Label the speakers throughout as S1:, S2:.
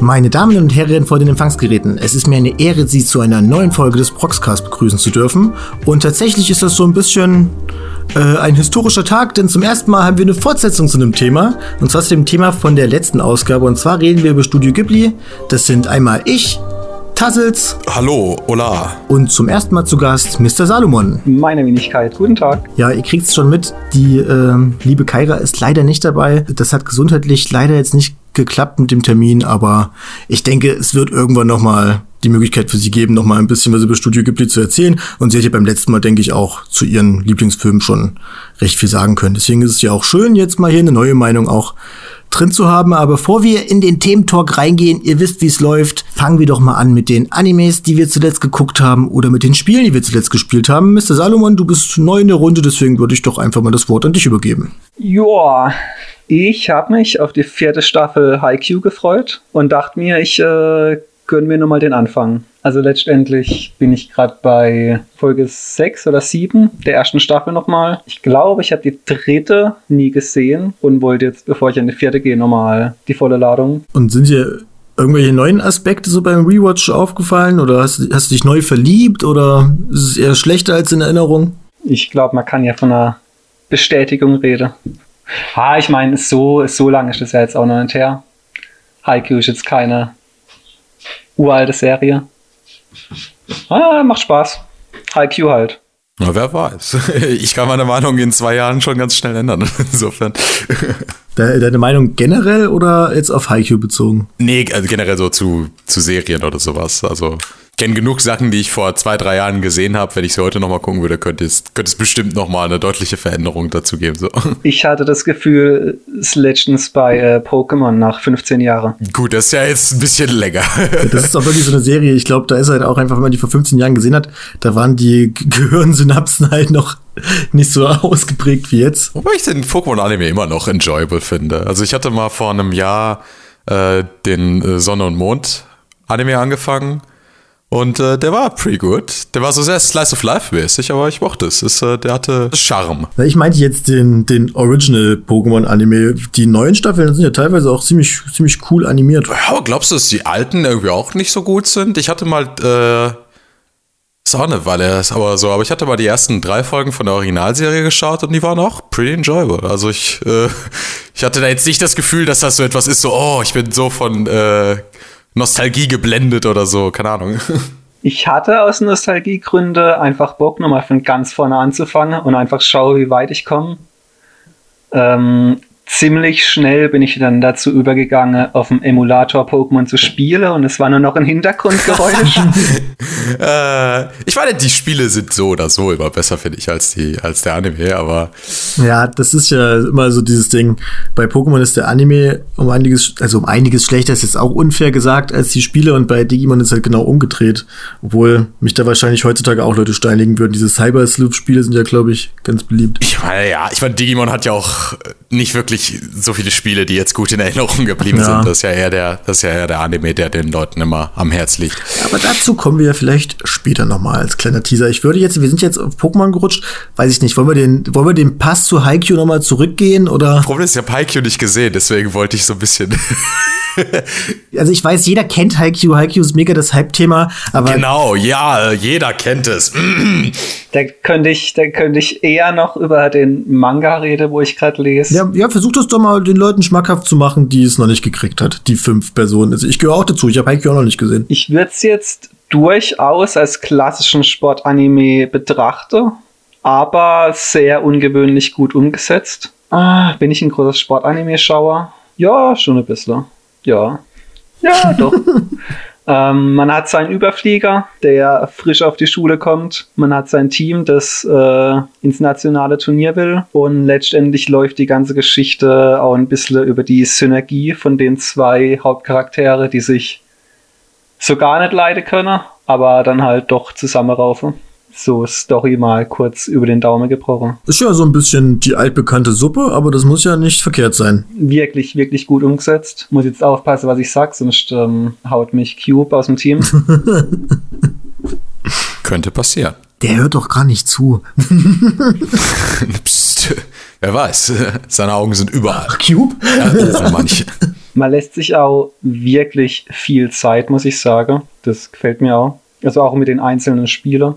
S1: Meine Damen und Herren vor den Empfangsgeräten, es ist mir eine Ehre, Sie zu einer neuen Folge des Proxcast begrüßen zu dürfen. Und tatsächlich ist das so ein bisschen äh, ein historischer Tag, denn zum ersten Mal haben wir eine Fortsetzung zu einem Thema. Und zwar zu dem Thema von der letzten Ausgabe. Und zwar reden wir über Studio Ghibli. Das sind einmal ich, Tassels.
S2: Hallo, hola.
S1: Und zum ersten Mal zu Gast Mr. Salomon.
S3: Meine Wenigkeit, guten Tag.
S1: Ja, ihr kriegt es schon mit, die äh, liebe Kaira ist leider nicht dabei. Das hat gesundheitlich leider jetzt nicht geklappt mit dem Termin, aber ich denke, es wird irgendwann noch mal die Möglichkeit für sie geben, noch mal ein bisschen was über Studio Ghibli zu erzählen. Und sie hat beim letzten Mal, denke ich, auch zu ihren Lieblingsfilmen schon recht viel sagen können. Deswegen ist es ja auch schön, jetzt mal hier eine neue Meinung auch drin zu haben. Aber bevor wir in den Thementalk reingehen, ihr wisst, wie es läuft, fangen wir doch mal an mit den Animes, die wir zuletzt geguckt haben oder mit den Spielen, die wir zuletzt gespielt haben. Mr. Salomon, du bist neu in der Runde, deswegen würde ich doch einfach mal das Wort an dich übergeben.
S3: Joa, ich habe mich auf die vierte Staffel Haikyuu gefreut und dachte mir, ich äh, gönn mir nur mal den Anfang. Also letztendlich bin ich gerade bei Folge 6 oder 7 der ersten Staffel nochmal. Ich glaube, ich habe die dritte nie gesehen und wollte jetzt, bevor ich an die vierte gehe, nochmal die volle Ladung.
S1: Und sind dir irgendwelche neuen Aspekte so beim Rewatch aufgefallen oder hast, hast du dich neu verliebt oder ist es eher schlechter als in Erinnerung?
S3: Ich glaube, man kann ja von einer Bestätigung reden. Ah, ich meine, so, so lange ist das ja jetzt auch noch nicht her. Haikyuu ist jetzt keine uralte Serie. Ah, macht Spaß. Haikyuu halt.
S2: Na, wer weiß. Ich kann meine Meinung in zwei Jahren schon ganz schnell ändern. Insofern.
S1: Deine Meinung generell oder jetzt auf Haikyuu bezogen?
S2: Nee, also generell so zu, zu Serien oder sowas. Also kenne genug Sachen, die ich vor zwei, drei Jahren gesehen habe. Wenn ich sie heute nochmal gucken würde, könnte es, könnte es bestimmt nochmal eine deutliche Veränderung dazu geben. So.
S3: Ich hatte das Gefühl, es letztens bei äh, Pokémon nach 15 Jahren.
S2: Gut, das ist ja jetzt ein bisschen länger.
S1: das ist doch wirklich so eine Serie. Ich glaube, da ist halt auch einfach, wenn man die vor 15 Jahren gesehen hat, da waren die Gehirnsynapsen halt noch nicht so ausgeprägt wie jetzt.
S2: Wobei ich den Pokémon-Anime immer noch enjoyable finde. Also ich hatte mal vor einem Jahr äh, den äh, Sonne und Mond Anime angefangen und äh, der war pretty good. Der war so sehr Slice of Life mäßig, aber ich mochte es. es äh, der hatte Charme.
S1: Ich meinte jetzt den, den Original Pokémon Anime. Die neuen Staffeln sind ja teilweise auch ziemlich, ziemlich cool animiert.
S2: Ja, aber glaubst du, dass die alten irgendwie auch nicht so gut sind? Ich hatte mal, äh, ist auch eine Weile, ist aber so, aber ich hatte mal die ersten drei Folgen von der Originalserie geschaut und die waren auch pretty enjoyable. Also ich, äh, ich hatte da jetzt nicht das Gefühl, dass das so etwas ist, so, oh, ich bin so von, äh, Nostalgie geblendet oder so, keine Ahnung.
S3: Ich hatte aus Nostalgiegründen einfach Bock, nochmal von ganz vorne anzufangen und einfach schaue, wie weit ich komme. Ähm, ziemlich schnell bin ich dann dazu übergegangen, auf dem Emulator Pokémon zu spielen und es war nur noch ein Hintergrundgeräusch.
S2: äh, ich meine, die Spiele sind so oder so immer besser, finde ich, als, die, als der Anime, aber.
S1: Ja, das ist ja immer so dieses Ding. Bei Pokémon ist der Anime um einiges, also um einiges schlechter, ist jetzt auch unfair gesagt, als die Spiele und bei Digimon ist halt genau umgedreht. Obwohl mich da wahrscheinlich heutzutage auch Leute steinigen würden. Diese Cyber-Sloop-Spiele sind ja, glaube ich, ganz beliebt.
S2: Ich meine, ja, ich meine, Digimon hat ja auch nicht wirklich wirklich so viele Spiele, die jetzt gut in Erinnerung geblieben ja. sind. Das ist ja eher der, das ist ja eher der Anime, der den Leuten immer am Herz liegt.
S1: Aber dazu kommen wir ja vielleicht später nochmal als kleiner Teaser. Ich würde jetzt, wir sind jetzt auf Pokémon gerutscht, weiß ich nicht, wollen wir den, wollen wir den Pass zu Haikyuu nochmal zurückgehen oder?
S2: Problem ist, ich habe Haikyuu nicht gesehen, deswegen wollte ich so ein bisschen.
S1: also ich weiß, jeder kennt Haikyuu, Haikyuu ist mega das Hype-Thema, aber.
S2: Genau, ja, jeder kennt es.
S3: da könnte ich, da könnte ich eher noch über den Manga reden, wo ich gerade lese.
S1: Ja, ja, versuch das doch mal den Leuten schmackhaft zu machen, die es noch nicht gekriegt hat, die fünf Personen. Also ich gehöre auch dazu, ich habe Haikyuu auch noch nicht gesehen.
S3: Ich würde es jetzt durchaus als klassischen Sportanime betrachten, aber sehr ungewöhnlich gut umgesetzt. Ah, bin ich ein großer Sportanime-Schauer? Ja, schon ein bisschen. Ja. Ja, doch. ähm, man hat seinen Überflieger, der frisch auf die Schule kommt. Man hat sein Team, das äh, ins nationale Turnier will. Und letztendlich läuft die ganze Geschichte auch ein bisschen über die Synergie von den zwei Hauptcharaktere, die sich so gar nicht leiden können, aber dann halt doch zusammenraufen so Story mal kurz über den Daumen gebrochen.
S1: Ist ja so ein bisschen die altbekannte Suppe, aber das muss ja nicht verkehrt sein.
S3: Wirklich, wirklich gut umgesetzt. Muss jetzt aufpassen, was ich sag, sonst ähm, haut mich Cube aus dem Team.
S2: Könnte passieren.
S1: Der hört doch gar nicht zu.
S2: Psst, wer weiß, seine Augen sind überall.
S1: Ach, Cube?
S2: Ja, manche.
S3: Man lässt sich auch wirklich viel Zeit, muss ich sagen. Das gefällt mir auch. Also auch mit den einzelnen Spielern.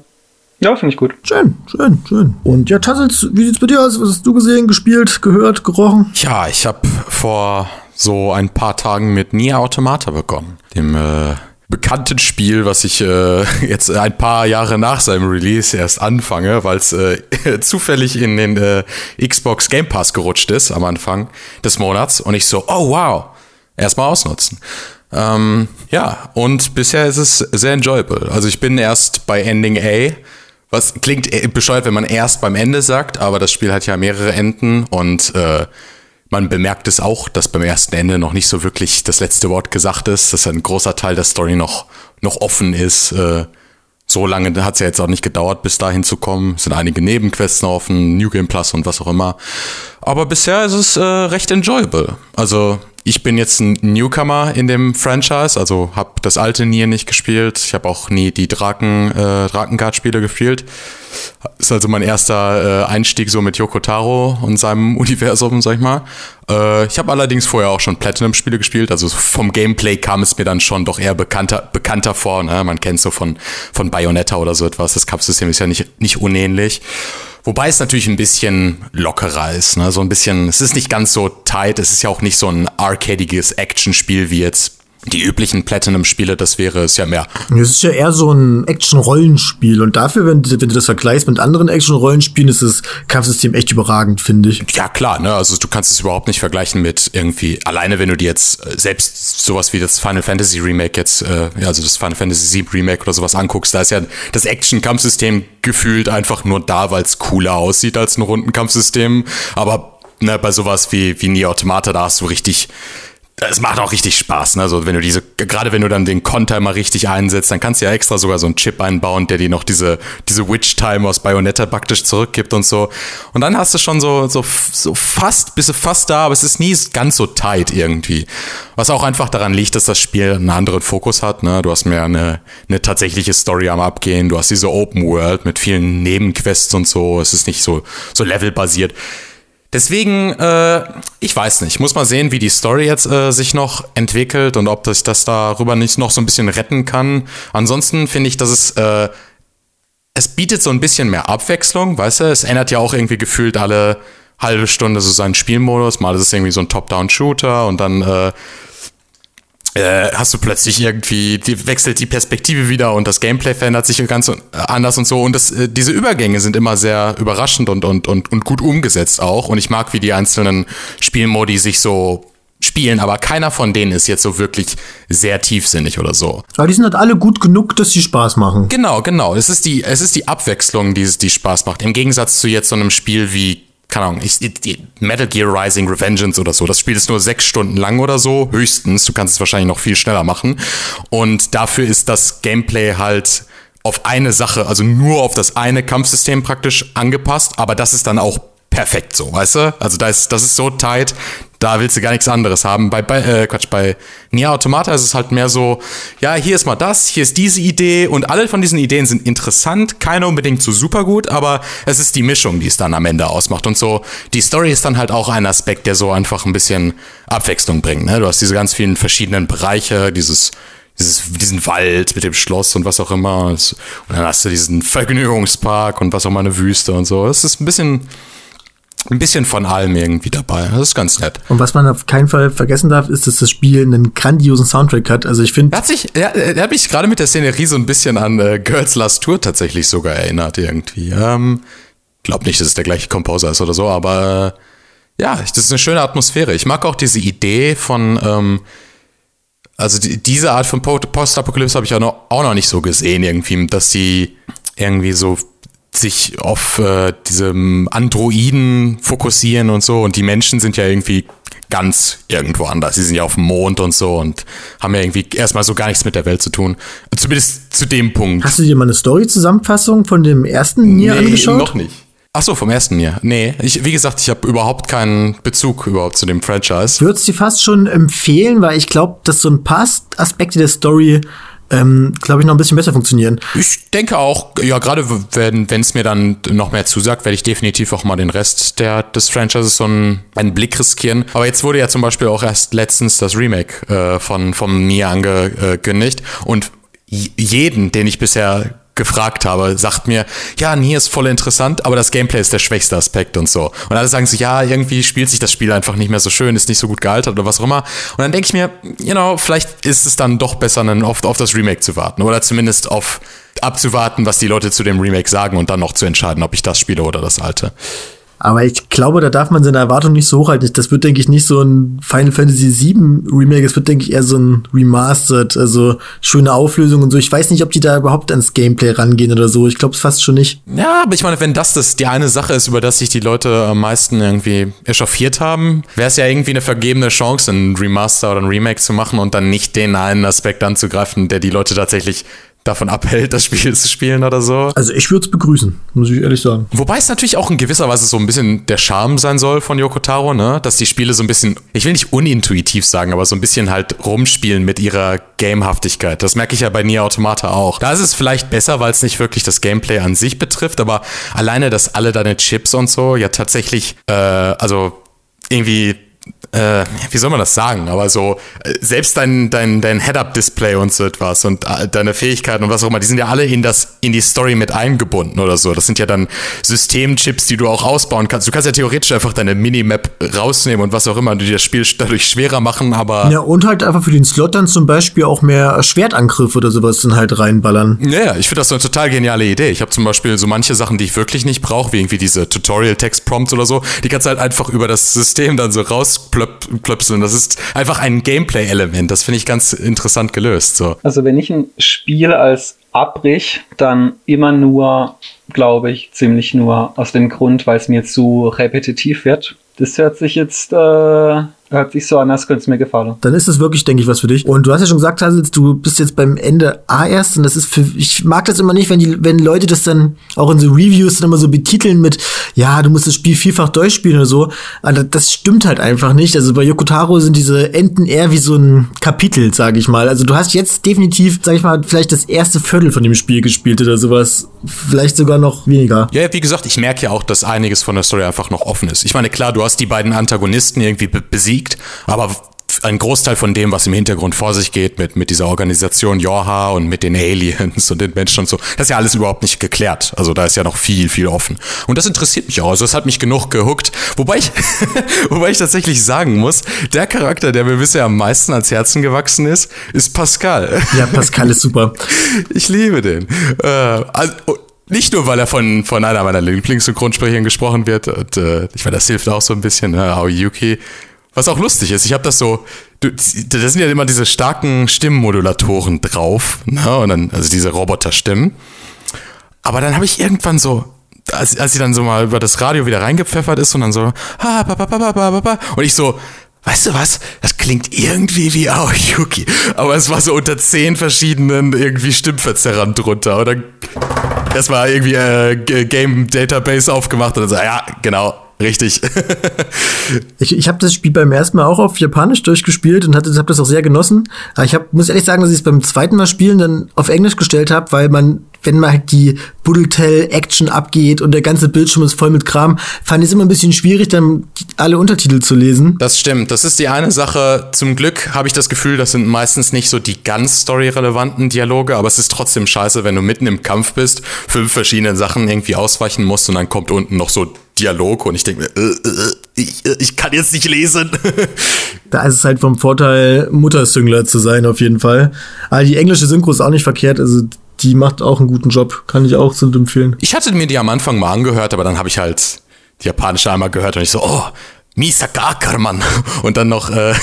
S3: Ja, finde ich gut.
S1: Schön, schön, schön. Und ja, Tassels, wie sieht's bei dir aus? Was hast du gesehen, gespielt, gehört, gerochen?
S2: Ja, ich habe vor so ein paar Tagen mit Nier Automata begonnen. Dem äh, bekannten Spiel, was ich äh, jetzt ein paar Jahre nach seinem Release erst anfange, weil es äh, zufällig in den äh, Xbox Game Pass gerutscht ist am Anfang des Monats und ich so, oh wow, erstmal ausnutzen. Ähm, ja, und bisher ist es sehr enjoyable. Also ich bin erst bei Ending A, was klingt bescheuert, wenn man erst beim Ende sagt, aber das Spiel hat ja mehrere Enden und äh, man bemerkt es auch, dass beim ersten Ende noch nicht so wirklich das letzte Wort gesagt ist, dass ein großer Teil der Story noch, noch offen ist. Äh, so lange hat es ja jetzt auch nicht gedauert, bis dahin zu kommen. Es sind einige Nebenquests noch offen, New Game Plus und was auch immer. Aber bisher ist es äh, recht enjoyable. Also ich bin jetzt ein Newcomer in dem Franchise, also habe das alte Nier nicht gespielt. Ich habe auch nie die Draken, äh, Drakengard-Spiele gespielt. Ist also mein erster äh, Einstieg so mit Yoko Taro und seinem Universum, sag ich mal. Äh, ich habe allerdings vorher auch schon Platinum-Spiele gespielt, also vom Gameplay kam es mir dann schon doch eher bekannter, bekannter vor. Ne? Man kennt so von, von Bayonetta oder so etwas. Das Kampfsystem ist ja nicht, nicht unähnlich. Wobei es natürlich ein bisschen lockerer ist, ne? So ein bisschen, es ist nicht ganz so tight, es ist ja auch nicht so ein arcadiges Actionspiel wie jetzt die üblichen Platinum-Spiele, das wäre es ja mehr.
S1: Es ist ja eher so ein Action-Rollenspiel und dafür, wenn, wenn, du das vergleichst mit anderen Action-Rollenspielen, ist das Kampfsystem echt überragend, finde ich.
S2: Ja, klar, ne? Also du kannst es überhaupt nicht vergleichen mit irgendwie, alleine wenn du dir jetzt äh, selbst sowas wie das Final Fantasy Remake jetzt, äh, also das Final Fantasy 7 Remake oder sowas anguckst, da ist ja das Action-Kampfsystem gefühlt einfach nur da, weil es cooler aussieht als ein Rundenkampfsystem. Aber ne, bei sowas wie, wie Nier Automata, da hast du richtig es macht auch richtig Spaß, ne? Also wenn du diese, gerade wenn du dann den Konter mal richtig einsetzt, dann kannst du ja extra sogar so einen Chip einbauen, der dir noch diese, diese Witch-Time aus Bayonetta praktisch zurückgibt und so. Und dann hast du schon so, so, so fast, bist du fast da, aber es ist nie ganz so tight irgendwie. Was auch einfach daran liegt, dass das Spiel einen anderen Fokus hat, ne? Du hast mehr eine, eine tatsächliche Story am Abgehen, du hast diese Open World mit vielen Nebenquests und so, es ist nicht so, so levelbasiert. Deswegen, äh, ich weiß nicht. Ich muss mal sehen, wie die Story jetzt äh, sich noch entwickelt und ob sich das darüber nicht noch so ein bisschen retten kann. Ansonsten finde ich, dass es äh, es bietet so ein bisschen mehr Abwechslung, weißt du? Es ändert ja auch irgendwie gefühlt alle halbe Stunde so seinen Spielmodus. Mal ist es irgendwie so ein Top-Down-Shooter und dann äh, äh, hast du plötzlich irgendwie, die wechselt die Perspektive wieder und das Gameplay verändert sich ganz anders und so. Und das, äh, diese Übergänge sind immer sehr überraschend und, und, und, und gut umgesetzt auch. Und ich mag, wie die einzelnen Spielmodi sich so spielen, aber keiner von denen ist jetzt so wirklich sehr tiefsinnig oder so.
S1: Aber die sind halt alle gut genug, dass sie Spaß machen.
S2: Genau, genau. Es ist die, es ist die Abwechslung, die, die Spaß macht. Im Gegensatz zu jetzt so einem Spiel wie keine Ahnung, ich, Metal Gear Rising Revengeance oder so. Das Spiel ist nur sechs Stunden lang oder so, höchstens. Du kannst es wahrscheinlich noch viel schneller machen. Und dafür ist das Gameplay halt auf eine Sache, also nur auf das eine Kampfsystem praktisch angepasst, aber das ist dann auch perfekt so, weißt du? Also da ist, das ist so tight, da willst du gar nichts anderes haben. Bei, bei äh, Quatsch, bei Nier Automata ist es halt mehr so, ja, hier ist mal das, hier ist diese Idee und alle von diesen Ideen sind interessant, keine unbedingt so super gut, aber es ist die Mischung, die es dann am Ende ausmacht und so. Die Story ist dann halt auch ein Aspekt, der so einfach ein bisschen Abwechslung bringt. Ne? Du hast diese ganz vielen verschiedenen Bereiche, dieses dieses, diesen Wald mit dem Schloss und was auch immer. Und dann hast du diesen Vergnügungspark und was auch mal eine Wüste und so. Es ist ein bisschen, ein bisschen von allem irgendwie dabei. Das ist ganz nett.
S1: Und was man auf keinen Fall vergessen darf, ist, dass das Spiel einen grandiosen Soundtrack hat. Also ich finde.
S2: Er hat sich, er, er hat mich gerade mit der Szenerie so ein bisschen an äh, Girls Last Tour tatsächlich sogar erinnert irgendwie. Ähm, glaub nicht, dass es der gleiche Composer ist oder so, aber äh, ja, das ist eine schöne Atmosphäre. Ich mag auch diese Idee von, ähm, also die, diese Art von Post-Apokalypse habe ich auch noch, auch noch nicht so gesehen irgendwie, dass sie irgendwie so sich auf äh, diese Androiden fokussieren und so und die Menschen sind ja irgendwie ganz irgendwo anders. Sie sind ja auf dem Mond und so und haben ja irgendwie erstmal so gar nichts mit der Welt zu tun. Zumindest zu dem Punkt.
S1: Hast du dir mal eine Story-Zusammenfassung von dem ersten Nier nee, angeschaut?
S2: noch nicht. Ach so, vom ersten Nier. Nee, ich, wie gesagt, ich habe überhaupt keinen Bezug überhaupt zu dem Franchise.
S1: Würdest du fast schon empfehlen, weil ich glaube, dass so ein paar Aspekte der Story ähm, glaube ich, noch ein bisschen besser funktionieren.
S2: Ich denke auch, ja, gerade wenn es mir dann noch mehr zusagt, werde ich definitiv auch mal den Rest der, des Franchises so einen, einen Blick riskieren. Aber jetzt wurde ja zum Beispiel auch erst letztens das Remake äh, von, von mir angekündigt und jeden, den ich bisher gefragt habe, sagt mir, ja, Nier ist voll interessant, aber das Gameplay ist der schwächste Aspekt und so. Und alle sagen so, ja, irgendwie spielt sich das Spiel einfach nicht mehr so schön, ist nicht so gut gealtert oder was auch immer. Und dann denke ich mir, you know, vielleicht ist es dann doch besser, dann oft auf das Remake zu warten oder zumindest auf abzuwarten, was die Leute zu dem Remake sagen und dann noch zu entscheiden, ob ich das spiele oder das alte.
S1: Aber ich glaube, da darf man seine Erwartungen nicht so hochhalten. Das wird, denke ich, nicht so ein Final Fantasy VII Remake. Es wird, denke ich, eher so ein Remastered, also schöne Auflösung und so. Ich weiß nicht, ob die da überhaupt ans Gameplay rangehen oder so. Ich glaube es fast schon nicht.
S2: Ja, aber ich meine, wenn das, das die eine Sache ist, über das sich die Leute am meisten irgendwie echauffiert haben, wäre es ja irgendwie eine vergebene Chance, ein Remaster oder ein Remake zu machen und dann nicht den einen Aspekt anzugreifen, der die Leute tatsächlich davon abhält, das Spiel zu spielen oder so.
S1: Also ich würde es begrüßen, muss ich ehrlich sagen.
S2: Wobei es natürlich auch in gewisser Weise so ein bisschen der Charme sein soll von Yoko Taro, ne? Dass die Spiele so ein bisschen, ich will nicht unintuitiv sagen, aber so ein bisschen halt rumspielen mit ihrer Gamehaftigkeit. Das merke ich ja bei Nier Automata auch. Da ist es vielleicht besser, weil es nicht wirklich das Gameplay an sich betrifft, aber alleine, dass alle deine Chips und so ja tatsächlich, äh, also irgendwie äh, wie soll man das sagen, aber so, äh, selbst dein, dein, dein Head-Up-Display und so etwas und äh, deine Fähigkeiten und was auch immer, die sind ja alle in das, in die Story mit eingebunden oder so. Das sind ja dann Systemchips, die du auch ausbauen kannst. Du kannst ja theoretisch einfach deine Minimap rausnehmen und was auch immer, die das Spiel dadurch schwerer machen, aber.
S1: Ja, und halt einfach für den Slot dann zum Beispiel auch mehr Schwertangriffe oder sowas dann halt reinballern.
S2: Ja, ich finde das so eine total geniale Idee. Ich habe zum Beispiel so manche Sachen, die ich wirklich nicht brauche, wie irgendwie diese Tutorial-Text-Prompts oder so, die kannst du halt einfach über das System dann so rausplöppen klöpseln. Das ist einfach ein Gameplay-Element. Das finde ich ganz interessant gelöst. So.
S3: Also wenn ich ein Spiel als abbrich, dann immer nur, glaube ich, ziemlich nur aus dem Grund, weil es mir zu repetitiv wird. Das hört sich jetzt äh, Hört sich so an, als könnte es mir gefallen.
S1: Dann ist es wirklich, denke ich, was für dich. Und du hast ja schon gesagt, Hazel, du bist jetzt beim Ende A erst und das ist für, ich mag das immer nicht, wenn die, wenn Leute das dann auch in so Reviews dann immer so betiteln mit, ja, du musst das Spiel vielfach durchspielen oder so. Aber das stimmt halt einfach nicht. Also bei Yokotaro sind diese Enden eher wie so ein Kapitel, sage ich mal. Also du hast jetzt definitiv, sag ich mal, vielleicht das erste Viertel von dem Spiel gespielt oder sowas. Vielleicht sogar noch weniger.
S2: Ja, wie gesagt, ich merke ja auch, dass einiges von der Story einfach noch offen ist. Ich meine, klar, du hast die beiden Antagonisten irgendwie besiegt liegt. Aber ein Großteil von dem, was im Hintergrund vor sich geht, mit, mit dieser Organisation Jorha und mit den Aliens und den Menschen und so, das ist ja alles überhaupt nicht geklärt. Also da ist ja noch viel, viel offen. Und das interessiert mich auch. Also das hat mich genug gehuckt. Wobei ich, wobei ich tatsächlich sagen muss, der Charakter, der mir bisher am meisten ans Herzen gewachsen ist, ist Pascal.
S1: Ja, Pascal ist super.
S2: Ich liebe den. Äh, also, nicht nur, weil er von, von einer meiner Lieblingssynchronsprechern gesprochen wird. Und, äh, ich meine, das hilft auch so ein bisschen. Ne? Aoyuki was auch lustig ist, ich habe das so, da sind ja immer diese starken Stimmmodulatoren drauf, ne? Und dann, also diese Roboterstimmen. Aber dann habe ich irgendwann so, als, als sie dann so mal über das Radio wieder reingepfeffert ist und dann so, ha, ba, ba, ba, ba, ba, ba, und ich so, weißt du was, das klingt irgendwie wie Aoyuki, aber es war so unter zehn verschiedenen irgendwie Stimmverzerrern drunter und dann erstmal irgendwie äh, Game Database aufgemacht und dann so, ja, genau, Richtig.
S1: ich ich habe das Spiel beim ersten Mal auch auf Japanisch durchgespielt und habe das auch sehr genossen. Aber ich hab, muss ehrlich sagen, dass ich es beim zweiten Mal spielen dann auf Englisch gestellt habe, weil man wenn mal halt die Buddletell-Action abgeht und der ganze Bildschirm ist voll mit Kram, fand ich es immer ein bisschen schwierig, dann alle Untertitel zu lesen.
S2: Das stimmt. Das ist die eine Sache. Zum Glück habe ich das Gefühl, das sind meistens nicht so die ganz story-relevanten Dialoge, aber es ist trotzdem scheiße, wenn du mitten im Kampf bist, fünf verschiedene Sachen irgendwie ausweichen musst und dann kommt unten noch so Dialog und ich denke mir, äh, äh, ich, äh, ich kann jetzt nicht lesen.
S1: da ist es halt vom Vorteil, Muttersüngler zu sein, auf jeden Fall. Aber die englische Synchro ist auch nicht verkehrt. Also die macht auch einen guten Job. Kann ich auch so empfehlen.
S2: Ich hatte mir die am Anfang mal angehört, aber dann habe ich halt die japanische einmal gehört und ich so, oh, Misaka Ackermann. Und dann noch, äh,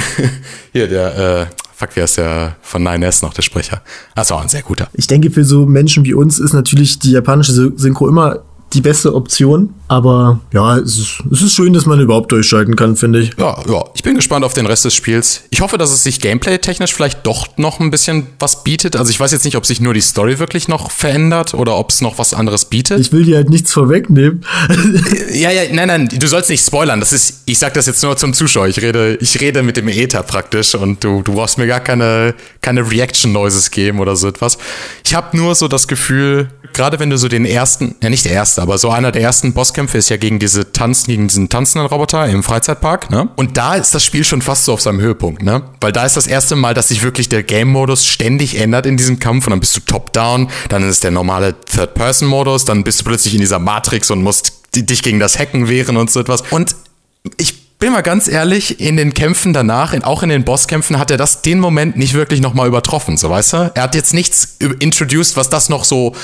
S2: hier, der, äh, fuck, wer ist der von 9S noch, der Sprecher? Das war ein sehr guter.
S1: Ich denke, für so Menschen wie uns ist natürlich die japanische Synchro immer die beste Option. Aber ja, es ist, es ist schön, dass man überhaupt durchschalten kann, finde ich.
S2: Ja, ja. Ich bin gespannt auf den Rest des Spiels. Ich hoffe, dass es sich gameplay-technisch vielleicht doch noch ein bisschen was bietet. Also ich weiß jetzt nicht, ob sich nur die Story wirklich noch verändert oder ob es noch was anderes bietet.
S1: Ich will dir halt nichts vorwegnehmen.
S2: ja, ja, nein, nein, du sollst nicht spoilern. Das ist, ich sag das jetzt nur zum Zuschauer. Ich rede, ich rede mit dem Ether praktisch und du, du brauchst mir gar keine, keine Reaction-Noises geben oder so etwas. Ich habe nur so das Gefühl, gerade wenn du so den ersten, ja nicht der erste, aber so einer der ersten Bosskämpfe ist ja gegen diese Tanzen, gegen diesen tanzenden Roboter im Freizeitpark, ne? Und da ist das Spiel schon fast so auf seinem Höhepunkt, ne? Weil da ist das erste Mal, dass sich wirklich der Game-Modus ständig ändert in diesem Kampf und dann bist du top-down, dann ist der normale Third-Person-Modus, dann bist du plötzlich in dieser Matrix und musst dich gegen das Hacken wehren und so etwas. Und ich bin mal ganz ehrlich, in den Kämpfen danach, in, auch in den Bosskämpfen, hat er das den Moment nicht wirklich nochmal übertroffen, so weißt du? Er hat jetzt nichts introduced, was das noch so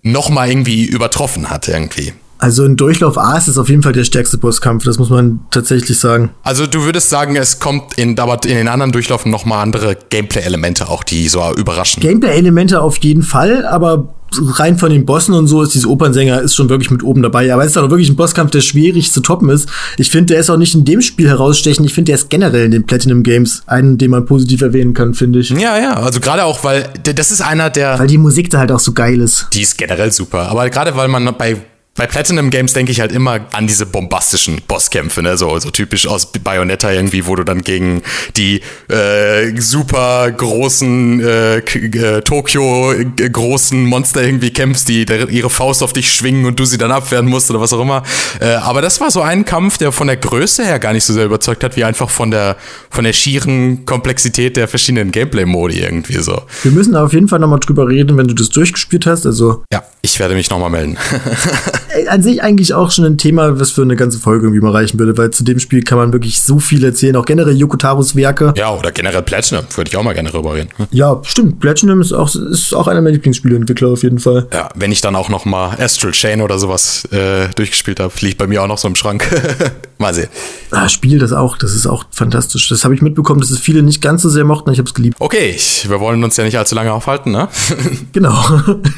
S2: nochmal irgendwie übertroffen hat, irgendwie.
S1: Also in Durchlauf A ist es auf jeden Fall der stärkste Bosskampf, das muss man tatsächlich sagen.
S2: Also du würdest sagen, es kommt in, aber in den anderen Durchlaufen nochmal andere Gameplay-Elemente auch, die so überraschen.
S1: Gameplay-Elemente auf jeden Fall, aber rein von den Bossen und so ist dieser Opernsänger ist schon wirklich mit oben dabei. Aber es ist auch wirklich ein Bosskampf, der schwierig zu toppen ist. Ich finde, der ist auch nicht in dem Spiel herausstechen. Ich finde, der ist generell in den Platinum Games einen, den man positiv erwähnen kann, finde ich.
S2: Ja, ja. Also gerade auch, weil das ist einer der.
S1: Weil die Musik da halt auch so geil ist.
S2: Die ist generell super. Aber gerade weil man bei bei Platinum Games denke ich halt immer an diese bombastischen Bosskämpfe, ne? so, so typisch aus Bayonetta irgendwie, wo du dann gegen die äh, super großen äh, äh, Tokio äh, großen Monster irgendwie kämpfst, die ihre Faust auf dich schwingen und du sie dann abwehren musst oder was auch immer. Äh, aber das war so ein Kampf, der von der Größe her gar nicht so sehr überzeugt hat, wie einfach von der von der schieren Komplexität der verschiedenen Gameplay-Modi irgendwie so.
S1: Wir müssen auf jeden Fall nochmal drüber reden, wenn du das durchgespielt hast. Also
S2: ja, ich werde mich nochmal melden.
S1: an sich eigentlich auch schon ein Thema, was für eine ganze Folge irgendwie mal reichen würde, weil zu dem Spiel kann man wirklich so viel erzählen, auch generell Yokotaros Werke.
S2: Ja, oder generell Platinum, würde ich auch mal gerne drüber reden.
S1: Ja, stimmt. Platinum ist auch, ist auch einer meiner Lieblingsspieleentwickler auf jeden Fall.
S2: Ja, wenn ich dann auch noch mal Astral Chain oder sowas äh, durchgespielt habe, liegt bei mir auch noch so im Schrank. mal sehen.
S1: Ah, Spiel das auch, das ist auch fantastisch. Das habe ich mitbekommen, dass es viele nicht ganz so sehr mochten, ich habe es geliebt.
S2: Okay, wir wollen uns ja nicht allzu lange aufhalten, ne?
S1: genau.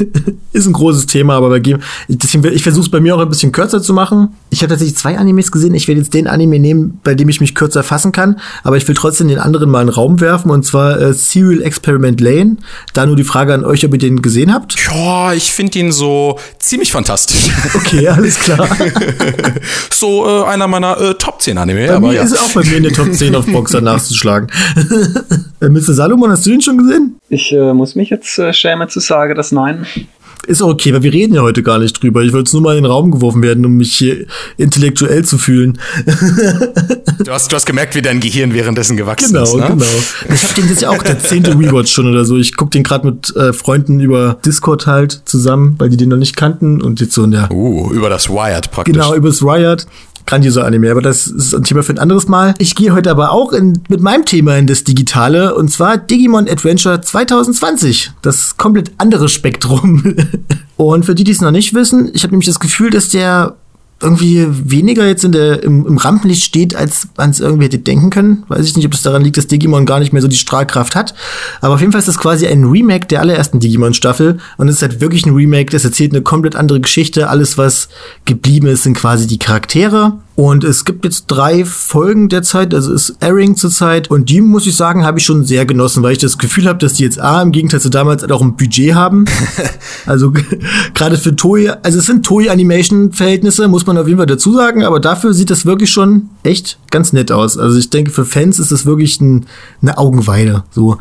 S1: ist ein großes Thema, aber bei Game, deswegen, ich versuche es bei mir auch ein bisschen kürzer zu machen. Ich habe tatsächlich zwei Animes gesehen. Ich werde jetzt den Anime nehmen, bei dem ich mich kürzer fassen kann, aber ich will trotzdem den anderen mal in den Raum werfen und zwar äh, Serial Experiment Lane. Da nur die Frage an euch, ob ihr den gesehen habt.
S2: Ja, ich finde ihn so ziemlich fantastisch.
S1: Okay, alles klar.
S2: so äh, einer meiner äh, Top 10 Anime.
S1: Bei aber mir ja. ist auch bei mir in der Top 10 auf Boxer nachzuschlagen. Äh, Mr. Salomon, hast du den schon gesehen?
S3: Ich äh, muss mich jetzt äh, schämen zu sagen, dass nein.
S1: Ist auch okay, weil wir reden ja heute gar nicht drüber. Ich wollte es nur mal in den Raum geworfen werden, um mich hier intellektuell zu fühlen.
S2: du, hast, du hast gemerkt, wie dein Gehirn währenddessen gewachsen
S1: genau,
S2: ist.
S1: Genau, genau. Ich habe den jetzt ja auch der zehnte Rewatch schon oder so. Ich gucke den gerade mit äh, Freunden über Discord halt zusammen, weil die den noch nicht kannten und jetzt so in der.
S2: Uh, über das Wired praktisch.
S1: Genau, über das Wired grandioser Anime, aber das ist ein Thema für ein anderes Mal. Ich gehe heute aber auch in, mit meinem Thema in das Digitale und zwar Digimon Adventure 2020. Das komplett andere Spektrum. und für die, die es noch nicht wissen, ich habe nämlich das Gefühl, dass der irgendwie weniger jetzt in der, im, im Rampenlicht steht, als man es irgendwie hätte denken können. Weiß ich nicht, ob es daran liegt, dass Digimon gar nicht mehr so die Strahlkraft hat. Aber auf jeden Fall ist das quasi ein Remake der allerersten Digimon-Staffel. Und es ist halt wirklich ein Remake, das erzählt eine komplett andere Geschichte. Alles, was geblieben ist, sind quasi die Charaktere. Und es gibt jetzt drei Folgen derzeit, also ist Airing zurzeit. Und die, muss ich sagen, habe ich schon sehr genossen, weil ich das Gefühl habe, dass die jetzt A, im Gegensatz zu damals auch ein Budget haben. also gerade für Toei, also es sind Toei-Animation-Verhältnisse, muss man auf jeden Fall dazu sagen, aber dafür sieht das wirklich schon echt ganz nett aus. Also ich denke, für Fans ist das wirklich ein, eine Augenweide. So.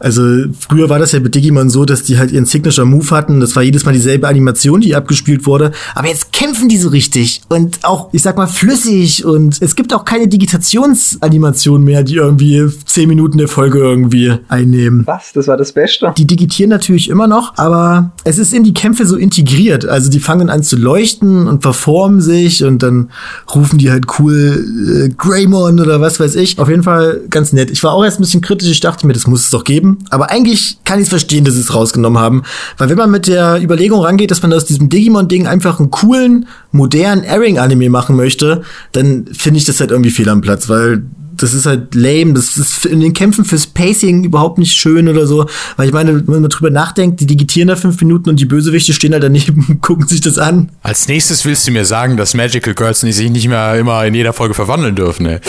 S1: Also früher war das ja bei Digimon so, dass die halt ihren Signature Move hatten. Das war jedes Mal dieselbe Animation, die abgespielt wurde. Aber jetzt kämpfen die so richtig und auch, ich sag mal, flüssig. Und es gibt auch keine Digitationsanimation mehr, die irgendwie zehn Minuten der Folge irgendwie einnehmen.
S3: Was? Das war das Beste.
S1: Die digitieren natürlich immer noch, aber es ist in die Kämpfe so integriert. Also die fangen an zu leuchten und verformen sich und dann rufen die halt cool äh, Greymon oder was weiß ich. Auf jeden Fall ganz nett. Ich war auch erst ein bisschen kritisch. Ich dachte mir, das muss es doch geben. Aber eigentlich kann ich es verstehen, dass sie es rausgenommen haben. Weil wenn man mit der Überlegung rangeht, dass man aus diesem Digimon-Ding einfach einen coolen, modernen Airing-Anime machen möchte, dann finde ich das halt irgendwie fehl am Platz, weil das ist halt lame. Das ist in den Kämpfen fürs Pacing überhaupt nicht schön oder so. Weil ich meine, wenn man drüber nachdenkt, die digitieren da fünf Minuten und die Bösewichte stehen halt daneben, gucken sich das an.
S2: Als nächstes willst du mir sagen, dass Magical Girls sich nicht mehr immer in jeder Folge verwandeln dürfen, ey.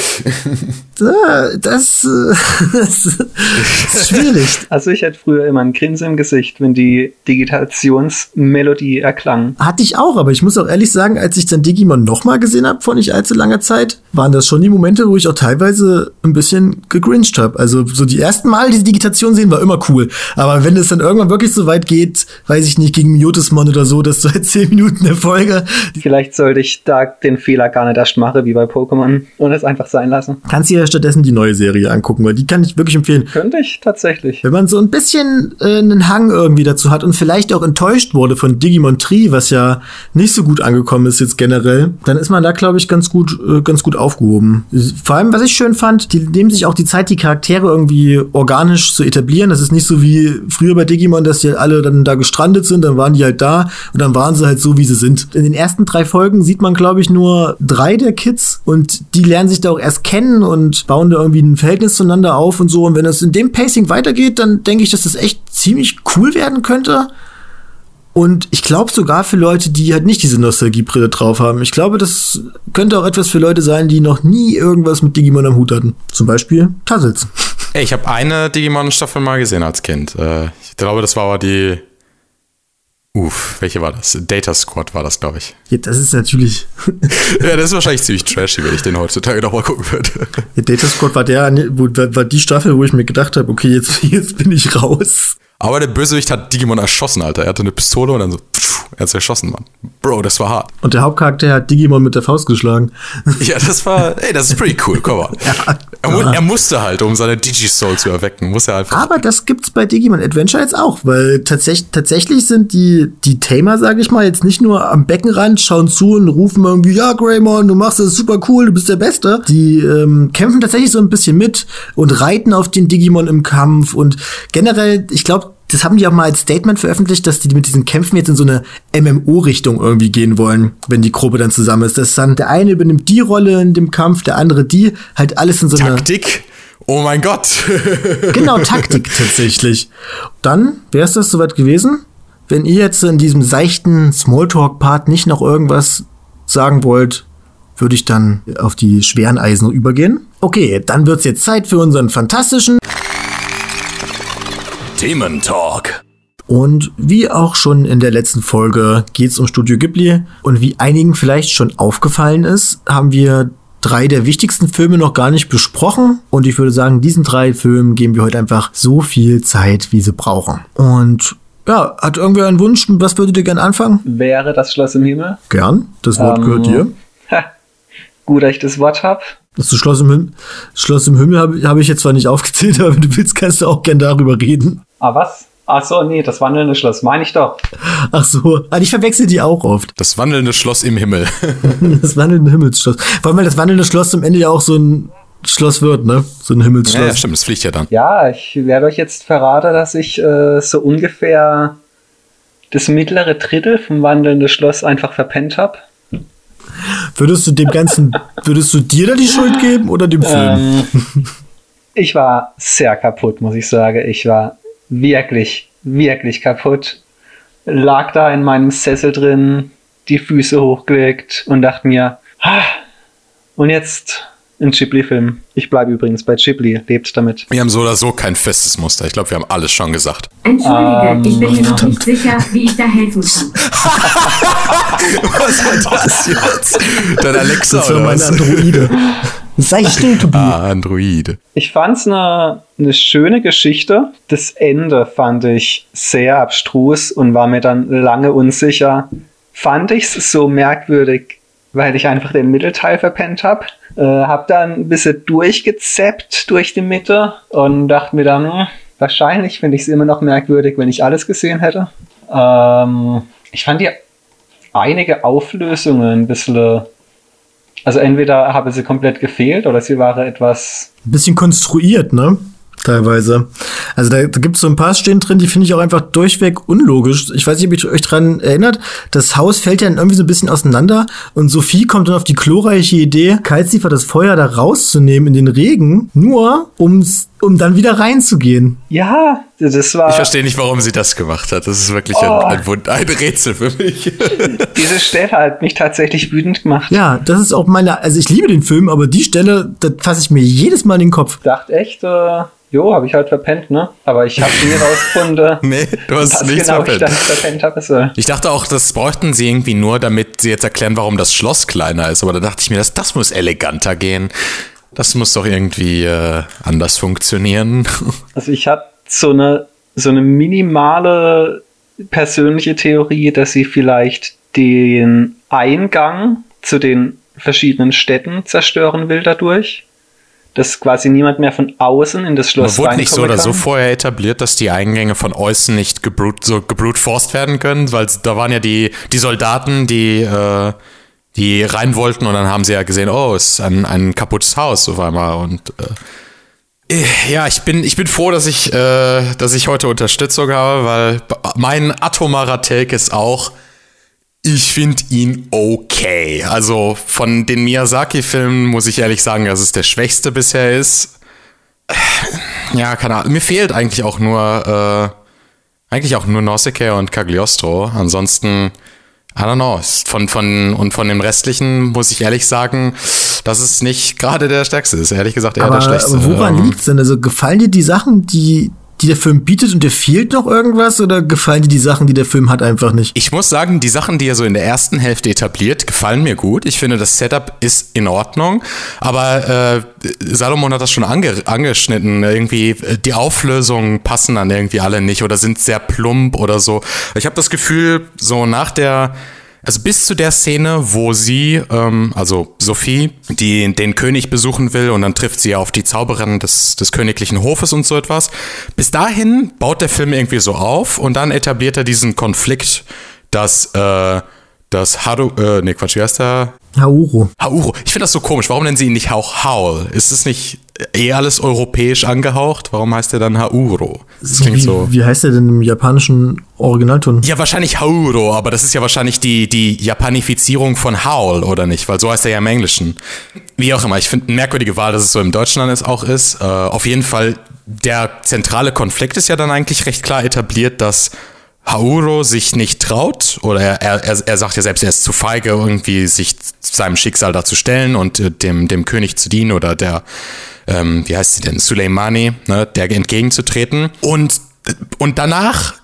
S1: Das, äh, das ist schwierig.
S3: Also ich hätte früher immer ein Grinsen im Gesicht, wenn die Digitationsmelodie erklang.
S1: Hatte ich auch, aber ich muss auch ehrlich sagen, als ich dann Digimon nochmal gesehen habe vor nicht allzu langer Zeit, waren das schon die Momente, wo ich auch teilweise ein bisschen gegrincht habe. Also so die ersten Mal diese Digitation sehen war immer cool. Aber wenn es dann irgendwann wirklich so weit geht, weiß ich nicht, gegen Miotismon oder so, dass du halt zehn Minuten der Folge.
S3: Vielleicht sollte ich da den Fehler gar nicht erst machen, wie bei Pokémon, und es einfach sein lassen.
S1: Kannst du ja stattdessen die neue Serie angucken, weil die kann ich wirklich empfehlen.
S3: Könnte ich tatsächlich.
S1: Wenn man so ein bisschen äh, einen Hang irgendwie dazu hat und vielleicht auch enttäuscht wurde von Digimon Tree, was ja nicht so gut angekommen ist jetzt generell, dann ist man da, glaube ich, ganz gut, äh, ganz gut aufgehoben. Vor allem, was ich schön fand, die nehmen sich auch die Zeit, die Charaktere irgendwie organisch zu etablieren. Das ist nicht so wie früher bei Digimon, dass die alle dann da gestrandet sind, dann waren die halt da und dann waren sie halt so, wie sie sind. In den ersten drei Folgen sieht man, glaube ich, nur drei der Kids und die lernen sich da auch erst kennen und bauen da irgendwie ein Verhältnis zueinander auf und so. Und wenn das in dem Pacing weitergeht, dann denke ich, dass das echt ziemlich cool werden könnte. Und ich glaube sogar für Leute, die halt nicht diese Nostalgiebrille drauf haben. Ich glaube, das könnte auch etwas für Leute sein, die noch nie irgendwas mit Digimon am Hut hatten. Zum Beispiel Tassels.
S2: Ich habe eine Digimon-Staffel mal gesehen als Kind. Äh, ich glaube, das war aber die. Uff, welche war das? Data Squad war das, glaube ich.
S1: Ja, das ist natürlich.
S2: ja, das ist wahrscheinlich ziemlich trashy, wenn ich den heutzutage nochmal gucken würde.
S1: Ja, Data Squad war der, wo, war die Staffel, wo ich mir gedacht habe, okay, jetzt, jetzt bin ich raus.
S2: Aber der Bösewicht hat Digimon erschossen, Alter. Er hatte eine Pistole und dann so, pff, er hat's erschossen, Mann. Bro, das war hart.
S1: Und der Hauptcharakter hat Digimon mit der Faust geschlagen.
S2: Ja, das war, ey, das ist pretty cool, komm mal. ja, er, mu er, musste halt, um seine Digi-Soul zu erwecken, muss er einfach.
S1: Aber das gibt's bei Digimon Adventure jetzt auch, weil tatsächlich, tatsächlich sind die, die Tamer, sag ich mal, jetzt nicht nur am Beckenrand, schauen zu und rufen irgendwie, ja, Greymon, du machst das super cool, du bist der Beste. Die ähm, kämpfen tatsächlich so ein bisschen mit und reiten auf den Digimon im Kampf und generell, ich glaube, das haben die auch mal als Statement veröffentlicht, dass die mit diesen Kämpfen jetzt in so eine MMO-Richtung irgendwie gehen wollen, wenn die Gruppe dann zusammen ist. Dass dann der eine übernimmt die Rolle in dem Kampf, der andere die, halt alles in so
S2: einer Taktik. Oh mein Gott.
S1: genau, Taktik tatsächlich. Dann wäre es das soweit gewesen. Wenn ihr jetzt in diesem seichten Smalltalk-Part nicht noch irgendwas sagen wollt, würde ich dann auf die schweren Eisen übergehen. Okay, dann wird's jetzt Zeit für unseren fantastischen Thementalk. Und wie auch schon in der letzten Folge geht es um Studio Ghibli. Und wie einigen vielleicht schon aufgefallen ist, haben wir drei der wichtigsten Filme noch gar nicht besprochen. Und ich würde sagen, diesen drei Filmen geben wir heute einfach so viel Zeit, wie sie brauchen. Und ja, hat irgendwer einen Wunsch? Was würdet ihr gerne anfangen?
S3: Wäre das Schloss im Himmel?
S1: Gern. Das Wort ähm, gehört dir.
S3: Gut, dass ich das Wort habe.
S1: Das Schloss im Himmel, Schloss im Himmel habe hab ich jetzt zwar nicht aufgezählt, aber wenn du willst, kannst du auch gern darüber reden.
S3: Ah, was? Ach so, nee, das wandelnde Schloss, meine ich doch.
S1: Ach so, ah, ich verwechsel die auch oft.
S2: Das wandelnde Schloss im Himmel.
S1: das wandelnde Himmelsschloss. Vor allem, weil das wandelnde Schloss am Ende ja auch so ein Schloss wird, ne? So ein Himmelsschloss. Ja,
S2: ja stimmt, das fliegt ja dann.
S3: Ja, ich werde euch jetzt verraten, dass ich äh, so ungefähr das mittlere Drittel vom wandelnden Schloss einfach verpennt habe.
S1: Würdest du dem Ganzen, würdest du dir da die Schuld geben oder dem Film?
S3: Ähm, ich war sehr kaputt, muss ich sagen. Ich war wirklich, wirklich kaputt. Lag da in meinem Sessel drin, die Füße hochgelegt und dachte mir, ah, und jetzt ein Ghibli-Film. Ich bleibe übrigens bei Ghibli, lebt damit.
S2: Wir haben so oder so kein festes Muster. Ich glaube, wir haben alles schon gesagt.
S4: Entschuldige, um, ich bin mir noch nicht sicher, wie ich da helfen kann.
S2: was war das jetzt? Dein Alexa
S1: das war oder mein Androide. Sei still, Tobi.
S2: Ah, Android.
S3: Ich fand's eine ne schöne Geschichte. Das Ende fand ich sehr abstrus und war mir dann lange unsicher. Fand ich's so merkwürdig, weil ich einfach den Mittelteil verpennt habe. Äh, hab dann ein bisschen durchgezappt durch die Mitte und dachte mir dann, hm, wahrscheinlich finde ich es immer noch merkwürdig, wenn ich alles gesehen hätte. Ähm, ich fand die einige Auflösungen ein bisschen also entweder habe sie komplett gefehlt oder sie war etwas.
S1: Ein bisschen konstruiert, ne? Teilweise. Also da, da gibt es so ein paar Stehen drin, die finde ich auch einfach durchweg unlogisch. Ich weiß nicht, ob ihr euch dran erinnert. Das Haus fällt ja irgendwie so ein bisschen auseinander und Sophie kommt dann auf die glorreiche Idee, Kalzifer das Feuer da rauszunehmen in den Regen, nur ums um dann wieder reinzugehen.
S3: Ja, das war.
S2: Ich verstehe nicht, warum sie das gemacht hat. Das ist wirklich oh. ein, ein, Wund, ein Rätsel für mich.
S3: Diese Stelle hat mich tatsächlich wütend gemacht.
S1: Ja, das ist auch meine. Also ich liebe den Film, aber die Stelle, da fasse ich mir jedes Mal in den Kopf. Ich
S3: dachte echt, äh, jo, habe ich halt verpennt, ne? Aber ich habe nie rausgefunden.
S2: nee, du hast nichts genau verpennt. Ich, verpennt hab, so. ich dachte auch, das bräuchten sie irgendwie nur, damit sie jetzt erklären, warum das Schloss kleiner ist. Aber da dachte ich mir, das, das muss eleganter gehen. Das muss doch irgendwie äh, anders funktionieren.
S3: Also ich habe so eine, so eine minimale persönliche Theorie, dass sie vielleicht den Eingang zu den verschiedenen Städten zerstören will dadurch. Dass quasi niemand mehr von außen in das Schloss
S2: Aber wurde nicht so oder kann. so vorher etabliert, dass die Eingänge von außen nicht gebrut, so gebrutforst werden können? Weil da waren ja die, die Soldaten, die äh, die rein wollten und dann haben sie ja gesehen, oh, es ist ein, ein kaputtes Haus auf einmal und äh, ja, ich bin, ich bin froh, dass ich, äh, dass ich heute Unterstützung habe, weil mein atomarer Take ist auch, ich finde ihn okay. Also von den Miyazaki-Filmen muss ich ehrlich sagen, dass es der schwächste bisher ist. Ja, keine Ahnung. Mir fehlt eigentlich auch nur, äh, eigentlich auch nur Nausicaa und Cagliostro. Ansonsten I don't know. Von, von, und von dem restlichen muss ich ehrlich sagen, dass es nicht gerade der stärkste ist. Ehrlich gesagt eher
S1: aber,
S2: der schlechteste.
S1: Aber woran ähm, liegt's denn? Also gefallen dir die Sachen, die, die der Film bietet und dir fehlt noch irgendwas oder gefallen dir die Sachen, die der Film hat, einfach nicht?
S2: Ich muss sagen, die Sachen, die er so in der ersten Hälfte etabliert, gefallen mir gut. Ich finde, das Setup ist in Ordnung, aber äh, Salomon hat das schon ange angeschnitten. Irgendwie äh, die Auflösungen passen dann irgendwie alle nicht oder sind sehr plump oder so. Ich habe das Gefühl, so nach der also bis zu der Szene, wo sie, ähm, also Sophie, die den König besuchen will und dann trifft sie auf die Zauberin des, des königlichen Hofes und so etwas. Bis dahin baut der Film irgendwie so auf und dann etabliert er diesen Konflikt, dass äh, das Haru, äh, nee, Quatsch, wie heißt der?
S1: Hauro.
S2: Hauro. Ich finde das so komisch. Warum nennen sie ihn nicht auch Howl? Ist es nicht eh alles europäisch angehaucht? Warum heißt er dann Hauro?
S1: Das klingt wie, so. Wie heißt er denn im japanischen Originalton?
S2: Ja, wahrscheinlich Hauro, aber das ist ja wahrscheinlich die, die Japanifizierung von Howl, oder nicht? Weil so heißt er ja im Englischen. Wie auch immer. Ich finde eine merkwürdige Wahl, dass es so im Deutschen dann auch ist. Äh, auf jeden Fall, der zentrale Konflikt ist ja dann eigentlich recht klar etabliert, dass Hauro sich nicht traut, oder er, er, er sagt ja selbst, er ist zu feige, irgendwie sich seinem Schicksal da zu stellen und äh, dem, dem König zu dienen oder der, ähm, wie heißt sie denn, Suleimani, ne, der entgegenzutreten. Und, und danach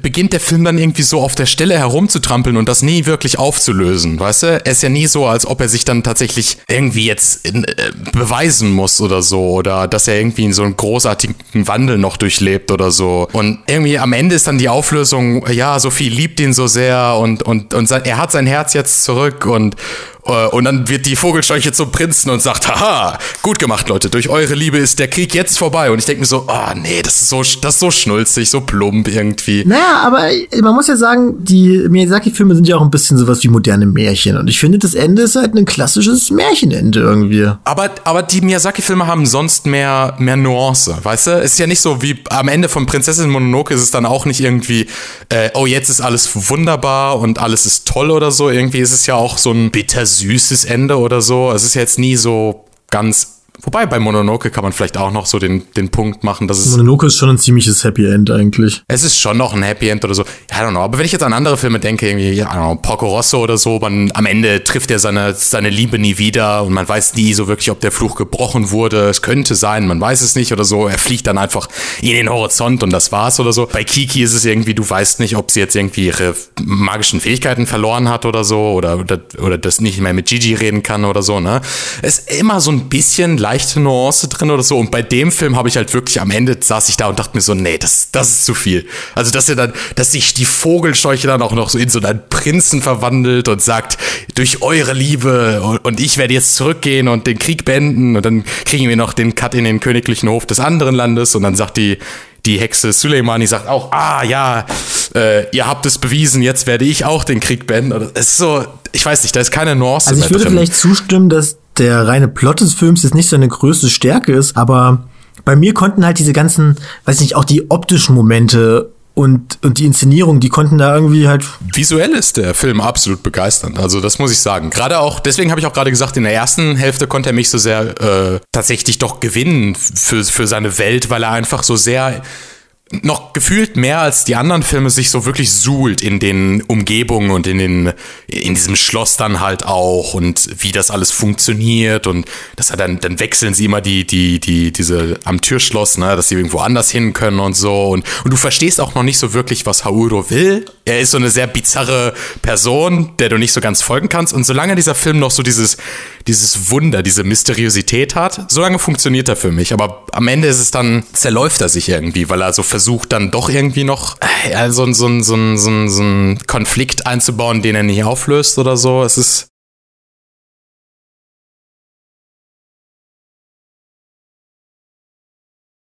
S2: beginnt der Film dann irgendwie so auf der Stelle herumzutrampeln und das nie wirklich aufzulösen, weißt du? Er ist ja nie so, als ob er sich dann tatsächlich irgendwie jetzt in, äh, beweisen muss oder so oder dass er irgendwie in so einen großartigen Wandel noch durchlebt oder so. Und irgendwie am Ende ist dann die Auflösung, ja, Sophie liebt ihn so sehr und, und, und sein, er hat sein Herz jetzt zurück und, äh, und dann wird die Vogelscheuche zum Prinzen und sagt, haha, gut gemacht, Leute, durch eure Liebe ist der Krieg jetzt vorbei. Und ich denke mir so, oh nee, das ist so, das ist so schnulzig, so plump irgendwie.
S1: Naja, aber man muss ja sagen, die Miyazaki-Filme sind ja auch ein bisschen sowas wie moderne Märchen. Und ich finde, das Ende ist halt ein klassisches Märchenende irgendwie.
S2: Aber, aber die Miyazaki-Filme haben sonst mehr, mehr Nuance, weißt du? Es ist ja nicht so wie am Ende von Prinzessin Mononoke ist es dann auch nicht irgendwie, äh, oh, jetzt ist alles wunderbar und alles ist toll oder so. Irgendwie ist es ja auch so ein bitter süßes Ende oder so. Es ist jetzt nie so ganz Wobei bei Mononoke kann man vielleicht auch noch so den, den Punkt machen, dass es.
S1: Mononoke ist schon ein ziemliches Happy End eigentlich.
S2: Es ist schon noch ein Happy End oder so. I don't know. Aber wenn ich jetzt an andere Filme denke, irgendwie, I don't know, Porco Rosso oder so, man, am Ende trifft er seine, seine Liebe nie wieder und man weiß nie so wirklich, ob der Fluch gebrochen wurde. Es könnte sein, man weiß es nicht oder so. Er fliegt dann einfach in den Horizont und das war's oder so. Bei Kiki ist es irgendwie, du weißt nicht, ob sie jetzt irgendwie ihre magischen Fähigkeiten verloren hat oder so oder, oder, oder das nicht mehr mit Gigi reden kann oder so, ne? Es ist immer so ein bisschen leicht leichte Nuance drin oder so. Und bei dem Film habe ich halt wirklich am Ende saß ich da und dachte mir so, nee, das, das ist zu viel. Also, dass er dann, dass sich die Vogelscheuche dann auch noch so in so einen Prinzen verwandelt und sagt, durch eure Liebe und, und ich werde jetzt zurückgehen und den Krieg beenden und dann kriegen wir noch den Cut in den königlichen Hof des anderen Landes und dann sagt die, die Hexe Suleimani sagt auch, ah ja, äh, ihr habt es bewiesen, jetzt werde ich auch den Krieg beenden. Es ist so, ich weiß nicht, da ist keine Nuance
S1: Also ich würde drin. vielleicht zustimmen, dass der reine Plot des Films jetzt nicht seine größte Stärke ist, aber bei mir konnten halt diese ganzen, weiß nicht, auch die optischen Momente und, und die Inszenierung, die konnten da irgendwie halt.
S2: Visuell ist der Film absolut begeisternd. Also das muss ich sagen. Gerade auch, deswegen habe ich auch gerade gesagt, in der ersten Hälfte konnte er mich so sehr äh, tatsächlich doch gewinnen für, für seine Welt, weil er einfach so sehr noch gefühlt mehr als die anderen Filme sich so wirklich suhlt in den Umgebungen und in den in diesem Schloss dann halt auch und wie das alles funktioniert und dass er dann dann wechseln sie immer die die die diese am Türschloss, ne, dass sie irgendwo anders hin können und so und und du verstehst auch noch nicht so wirklich, was Hauro will. Er ist so eine sehr bizarre Person, der du nicht so ganz folgen kannst und solange dieser Film noch so dieses dieses Wunder, diese Mysteriosität hat, solange funktioniert er für mich, aber am Ende ist es dann zerläuft er sich irgendwie, weil er so versucht dann doch irgendwie noch ja, so, so, so, so, so einen Konflikt einzubauen, den er nicht auflöst oder so. Es ist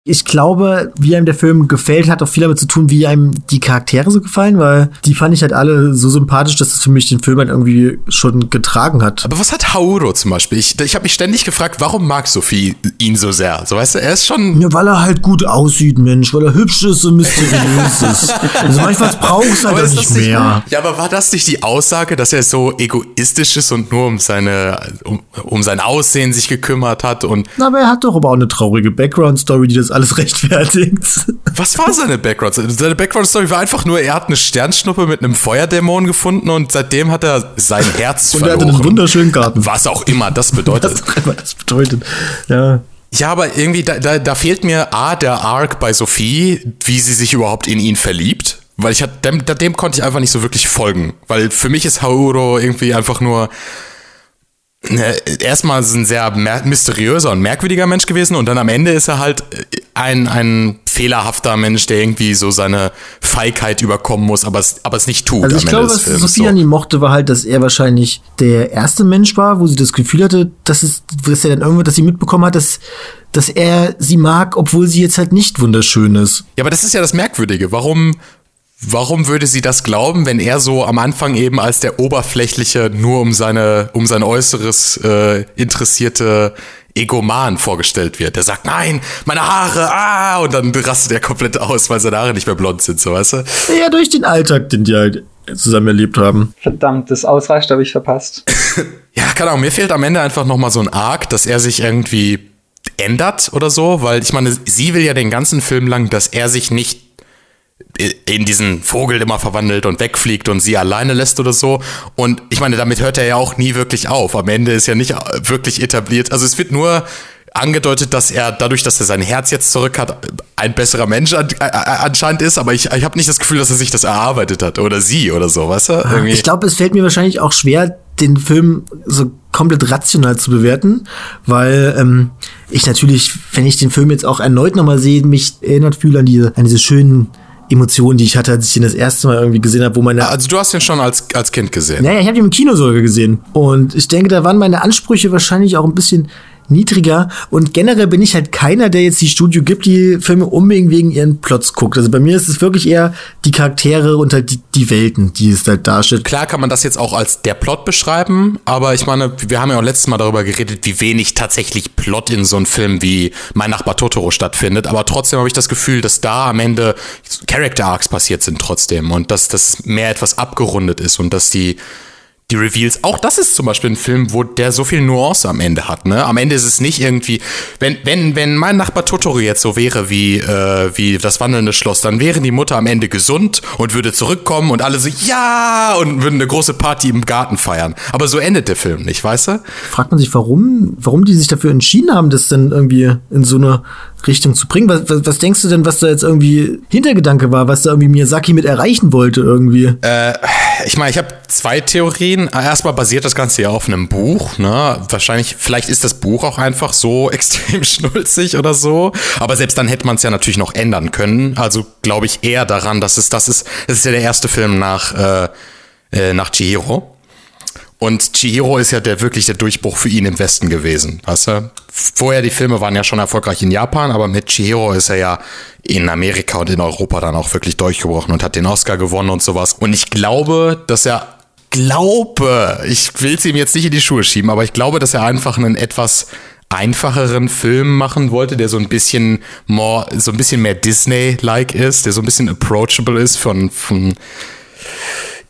S1: ich glaube, wie einem der Film gefällt, hat auch viel damit zu tun, wie einem die Charaktere so gefallen, weil die fand ich halt alle so sympathisch, dass es für mich den Film halt irgendwie schon getragen hat.
S2: Aber was hat Hauro zum Beispiel? Ich, ich habe mich ständig gefragt, warum mag Sophie ihn so sehr? So weißt du, er ist schon.
S1: Ja, weil er halt gut aussieht, Mensch, weil er hübsch ist und mysteriös ist. Also manchmal brauchst du halt nicht mehr.
S2: Nicht, ja, aber war das nicht die Aussage, dass er so egoistisch ist und nur um seine, um, um sein Aussehen sich gekümmert hat und.
S1: Na, aber er hat doch aber auch eine traurige Background-Story, die das alles rechtfertigt.
S2: Was war seine Background? Seine Background-Story war einfach nur, er hat eine Sternschnuppe mit einem Feuerdämon gefunden und seitdem hat er sein Herz
S1: und
S2: verloren.
S1: Und er hatte einen wunderschönen Garten.
S2: Was auch immer das bedeutet.
S1: Was auch immer das bedeutet, ja.
S2: Ja, aber irgendwie, da, da, da fehlt mir A, der Arc bei Sophie, wie sie sich überhaupt in ihn verliebt. Weil ich hat, dem, dem konnte ich einfach nicht so wirklich folgen. Weil für mich ist Hauro irgendwie einfach nur erstmal ist ein sehr mysteriöser und merkwürdiger Mensch gewesen und dann am Ende ist er halt ein, ein fehlerhafter Mensch, der irgendwie so seine Feigheit überkommen muss, aber es, aber es nicht tut.
S1: Also ich glaube, was Sophie so. an ihm mochte, war halt, dass er wahrscheinlich der erste Mensch war, wo sie das Gefühl hatte, dass es, dass er dann irgendwo, dass sie mitbekommen hat, dass, dass er sie mag, obwohl sie jetzt halt nicht wunderschön ist.
S2: Ja, aber das ist ja das Merkwürdige. Warum Warum würde sie das glauben, wenn er so am Anfang eben als der oberflächliche, nur um seine, um sein Äußeres äh, interessierte Egoman vorgestellt wird? Der sagt, nein, meine Haare, ah, und dann rastet er komplett aus, weil seine Haare nicht mehr blond sind, so weißt du?
S1: Ja, durch den Alltag, den die halt zusammen erlebt haben.
S3: Verdammt, das Ausreicht habe ich verpasst.
S2: ja, keine Ahnung, mir fehlt am Ende einfach nochmal so ein Arc, dass er sich irgendwie ändert oder so, weil ich meine, sie will ja den ganzen Film lang, dass er sich nicht in diesen Vogel immer verwandelt und wegfliegt und sie alleine lässt oder so. Und ich meine, damit hört er ja auch nie wirklich auf. Am Ende ist ja nicht wirklich etabliert. Also es wird nur angedeutet, dass er dadurch, dass er sein Herz jetzt zurück hat, ein besserer Mensch an, äh, anscheinend ist, aber ich, ich habe nicht das Gefühl, dass er sich das erarbeitet hat oder sie oder so, weißt du?
S1: Irgendwie. Ich glaube, es fällt mir wahrscheinlich auch schwer, den Film so komplett rational zu bewerten, weil ähm, ich natürlich, wenn ich den Film jetzt auch erneut nochmal sehe, mich erinnert fühle an diese, an diese schönen Emotionen, die ich hatte, als ich den das erste Mal irgendwie gesehen habe, wo meine.
S2: Also du hast den schon als, als Kind gesehen.
S1: Naja, ich habe den im Kino sogar gesehen. Und ich denke, da waren meine Ansprüche wahrscheinlich auch ein bisschen niedriger. Und generell bin ich halt keiner, der jetzt die Studio gibt, die Filme unbedingt wegen ihren Plots guckt. Also bei mir ist es wirklich eher die Charaktere und halt die, die Welten, die es halt darstellt.
S2: Klar kann man das jetzt auch als der Plot beschreiben, aber ich meine, wir haben ja auch letztes Mal darüber geredet, wie wenig tatsächlich Plot in so einem Film wie Mein Nachbar Totoro stattfindet. Aber trotzdem habe ich das Gefühl, dass da am Ende Character Arcs passiert sind trotzdem und dass das mehr etwas abgerundet ist und dass die die Reveals. Auch das ist zum Beispiel ein Film, wo der so viel Nuance am Ende hat. Ne? Am Ende ist es nicht irgendwie, wenn, wenn, wenn mein Nachbar Totoro jetzt so wäre wie, äh, wie das wandelnde Schloss, dann wäre die Mutter am Ende gesund und würde zurückkommen und alle so, ja, und würden eine große Party im Garten feiern. Aber so endet der Film nicht, weißt du?
S1: Fragt man sich, warum, warum die sich dafür entschieden haben, das dann irgendwie in so eine Richtung zu bringen. Was, was, was, denkst du denn, was da jetzt irgendwie Hintergedanke war, was da irgendwie Miyazaki mit erreichen wollte irgendwie?
S2: Äh, ich meine, ich habe zwei Theorien. Erstmal basiert das Ganze ja auf einem Buch. Ne? Wahrscheinlich, vielleicht ist das Buch auch einfach so extrem schnulzig oder so. Aber selbst dann hätte man es ja natürlich noch ändern können. Also glaube ich eher daran, dass es das ist. Das ist ja der erste Film nach äh, äh nach Chihiro. Und Chihiro ist ja der wirklich der Durchbruch für ihn im Westen gewesen. Weißt du? Vorher die Filme waren ja schon erfolgreich in Japan, aber mit Chihiro ist er ja in Amerika und in Europa dann auch wirklich durchgebrochen und hat den Oscar gewonnen und sowas. Und ich glaube, dass er glaube, ich will es ihm jetzt nicht in die Schuhe schieben, aber ich glaube, dass er einfach einen etwas einfacheren Film machen wollte, der so ein bisschen more, so ein bisschen mehr Disney-like ist, der so ein bisschen approachable ist von, von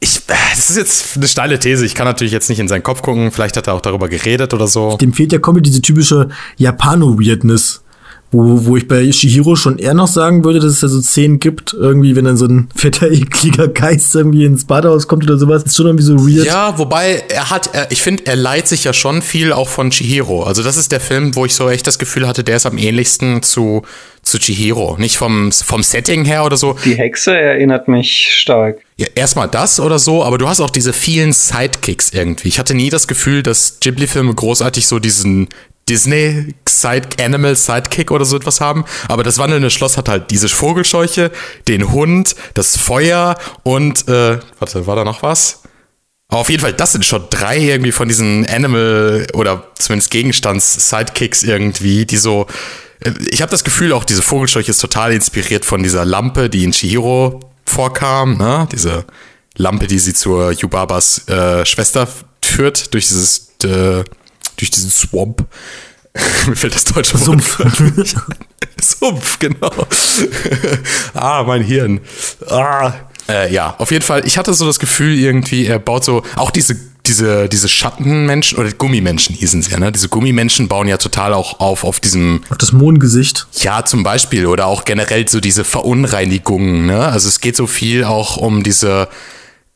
S2: ich, das ist jetzt eine steile These. Ich kann natürlich jetzt nicht in seinen Kopf gucken. Vielleicht hat er auch darüber geredet oder so.
S1: Dem fehlt ja komplett diese typische Japano-Weirdness. Wo, wo ich bei Shihiro schon eher noch sagen würde, dass es da so Szenen gibt, irgendwie, wenn dann so ein fetter, ekliger Geist irgendwie ins Badehaus kommt oder sowas. ist schon irgendwie so weird.
S2: Ja, wobei er hat, er, ich finde, er leiht sich ja schon viel auch von Chihiro. Also das ist der Film, wo ich so echt das Gefühl hatte, der ist am ähnlichsten zu, zu Chihiro. Nicht vom, vom Setting her oder so.
S3: Die Hexe erinnert mich stark.
S2: Ja, erstmal das oder so, aber du hast auch diese vielen Sidekicks irgendwie. Ich hatte nie das Gefühl, dass Ghibli-Filme großartig so diesen Disney Side Animal Sidekick oder so etwas haben, aber das wandelnde Schloss hat halt diese Vogelscheuche, den Hund, das Feuer und äh, warte, war da noch was? Aber auf jeden Fall, das sind schon drei irgendwie von diesen Animal oder zumindest Gegenstands Sidekicks irgendwie, die so äh, ich habe das Gefühl, auch diese Vogelscheuche ist total inspiriert von dieser Lampe, die in Chihiro vorkam, ne? Diese Lampe, die sie zur Yubabas äh, Schwester führt durch dieses äh, durch diesen Swamp. Mir fällt das deutsche
S1: Sumpf.
S2: Sumpf, genau. ah, mein Hirn. Ah. Äh, ja, auf jeden Fall. Ich hatte so das Gefühl, irgendwie, er baut so auch diese diese, diese Schattenmenschen oder Gummimenschen hießen sie ja, ne? Diese Gummimenschen bauen ja total auch auf, auf diesem.
S1: Auf das Mondgesicht.
S2: Ja, zum Beispiel. Oder auch generell so diese Verunreinigungen, ne? Also es geht so viel auch um diese,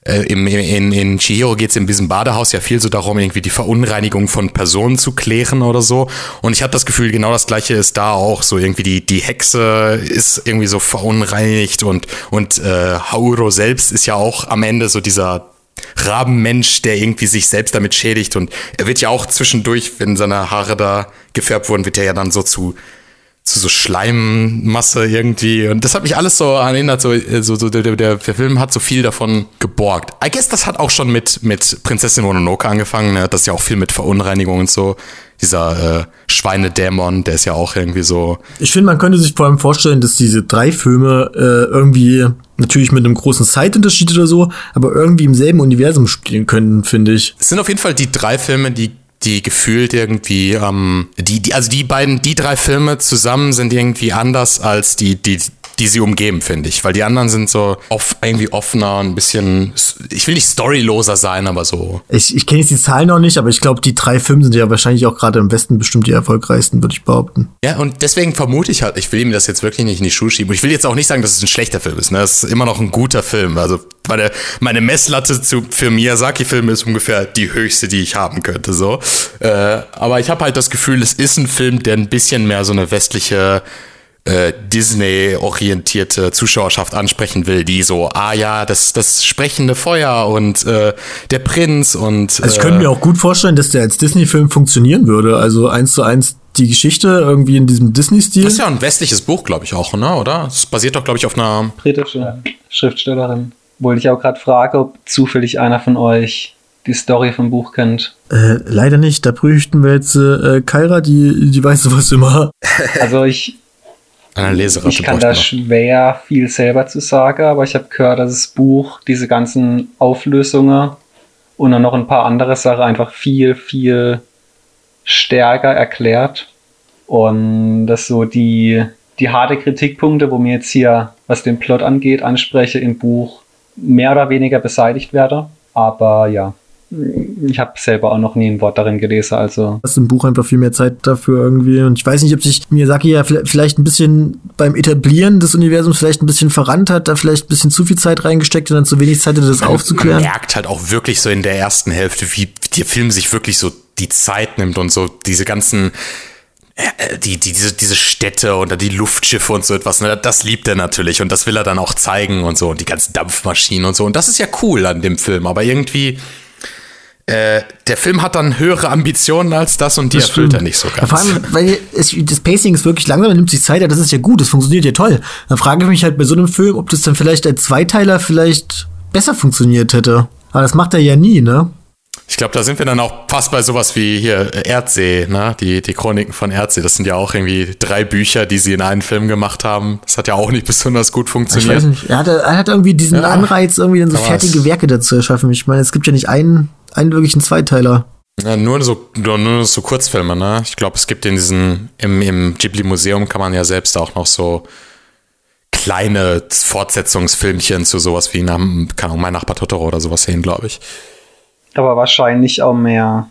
S2: äh, im, in, in Chihiro geht es in diesem Badehaus ja viel so darum, irgendwie die Verunreinigung von Personen zu klären oder so. Und ich habe das Gefühl, genau das gleiche ist da auch. So irgendwie die, die Hexe ist irgendwie so verunreinigt und, und äh, Hauro selbst ist ja auch am Ende so dieser Rabenmensch, der irgendwie sich selbst damit schädigt. Und er wird ja auch zwischendurch, wenn seine Haare da gefärbt wurden, wird er ja dann so zu zu so Schleimmasse irgendwie. Und das hat mich alles so erinnert, so, so, so der, der, der Film hat so viel davon geborgt. I guess das hat auch schon mit, mit Prinzessin Mononoke angefangen, ne? Das ist ja auch viel mit Verunreinigung und so. Dieser äh, Schweinedämon, der ist ja auch irgendwie so.
S1: Ich finde, man könnte sich vor allem vorstellen, dass diese drei Filme äh, irgendwie natürlich mit einem großen Zeitunterschied oder so, aber irgendwie im selben Universum spielen können, finde ich.
S2: Es sind auf jeden Fall die drei Filme, die die gefühlt irgendwie, ähm, die, die, also die beiden, die drei Filme zusammen sind irgendwie anders als die, die, die sie umgeben, finde ich. Weil die anderen sind so oft irgendwie offener, ein bisschen, ich will nicht storyloser sein, aber so.
S1: Ich, ich kenne jetzt die Zahlen noch nicht, aber ich glaube, die drei Filme sind ja wahrscheinlich auch gerade im Westen bestimmt die erfolgreichsten, würde ich behaupten.
S2: Ja, und deswegen vermute ich halt, ich will ihm das jetzt wirklich nicht in die Schuhe schieben. Und ich will jetzt auch nicht sagen, dass es ein schlechter Film ist. Ne? Es ist immer noch ein guter Film. Also meine, meine Messlatte zu, für Miyazaki-Filme ist ungefähr die höchste, die ich haben könnte. So. Äh, aber ich habe halt das Gefühl, es ist ein Film, der ein bisschen mehr so eine westliche äh, Disney-orientierte Zuschauerschaft ansprechen will, die so, ah ja, das, das sprechende Feuer und äh, der Prinz und.
S1: Also ich könnte mir auch gut vorstellen, dass der als Disney-Film funktionieren würde. Also eins zu eins die Geschichte irgendwie in diesem Disney-Stil.
S2: Das ist ja ein westliches Buch, glaube ich auch, ne? Oder? Es basiert doch, glaube ich, auf einer
S3: britische Schriftstellerin. Wollte ich auch gerade fragen, ob zufällig einer von euch die Story vom Buch kennt.
S1: Äh, leider nicht. Da prüften wir jetzt äh, Kyra, die, die weiß sowas immer.
S3: Also ich
S2: Leseratte
S3: Ich kann da schwer viel selber zu sagen, aber ich habe gehört, dass das Buch diese ganzen Auflösungen und dann noch ein paar andere Sachen einfach viel, viel stärker erklärt. Und dass so die, die harte Kritikpunkte, wo mir jetzt hier, was den Plot angeht, anspreche im Buch, mehr oder weniger beseitigt werde. Aber ja, ich habe selber auch noch nie ein Wort darin gelesen, also.
S1: Hast im Buch einfach viel mehr Zeit dafür irgendwie. Und ich weiß nicht, ob sich Miyazaki ja vielleicht ein bisschen beim Etablieren des Universums vielleicht ein bisschen verrannt hat, da vielleicht ein bisschen zu viel Zeit reingesteckt und dann zu wenig Zeit hatte, das man, aufzuklären.
S2: Man merkt halt auch wirklich so in der ersten Hälfte, wie der Film sich wirklich so die Zeit nimmt und so diese ganzen äh, die, die, diese, diese Städte oder die Luftschiffe und so etwas, ne, das liebt er natürlich und das will er dann auch zeigen und so und die ganzen Dampfmaschinen und so und das ist ja cool an dem Film, aber irgendwie äh, der Film hat dann höhere Ambitionen als das und die das erfüllt er nicht so ganz.
S1: vor allem, weil es, das Pacing ist wirklich langsam, er nimmt sich Zeit, ja, das ist ja gut, das funktioniert ja toll. Dann frage ich mich halt bei so einem Film, ob das dann vielleicht als Zweiteiler vielleicht besser funktioniert hätte. Aber das macht er ja nie, ne?
S2: Ich glaube, da sind wir dann auch fast bei sowas wie hier Erdsee, ne? Die, die Chroniken von Erdsee. Das sind ja auch irgendwie drei Bücher, die sie in einen Film gemacht haben. Das hat ja auch nicht besonders gut funktioniert. Ich weiß nicht.
S1: Er hat, er hat irgendwie diesen ja, Anreiz, irgendwie dann so fertige Werke dazu erschaffen. Ich meine, es gibt ja nicht einen einen wirklichen Zweiteiler.
S2: Ja, nur so, nur, nur so Kurzfilme, ne? Ich glaube, es gibt in diesen, im, im Ghibli-Museum kann man ja selbst auch noch so kleine Fortsetzungsfilmchen zu sowas wie keine Ahnung, mein Nachbar Totoro oder sowas sehen, glaube ich.
S3: Aber wahrscheinlich auch mehr,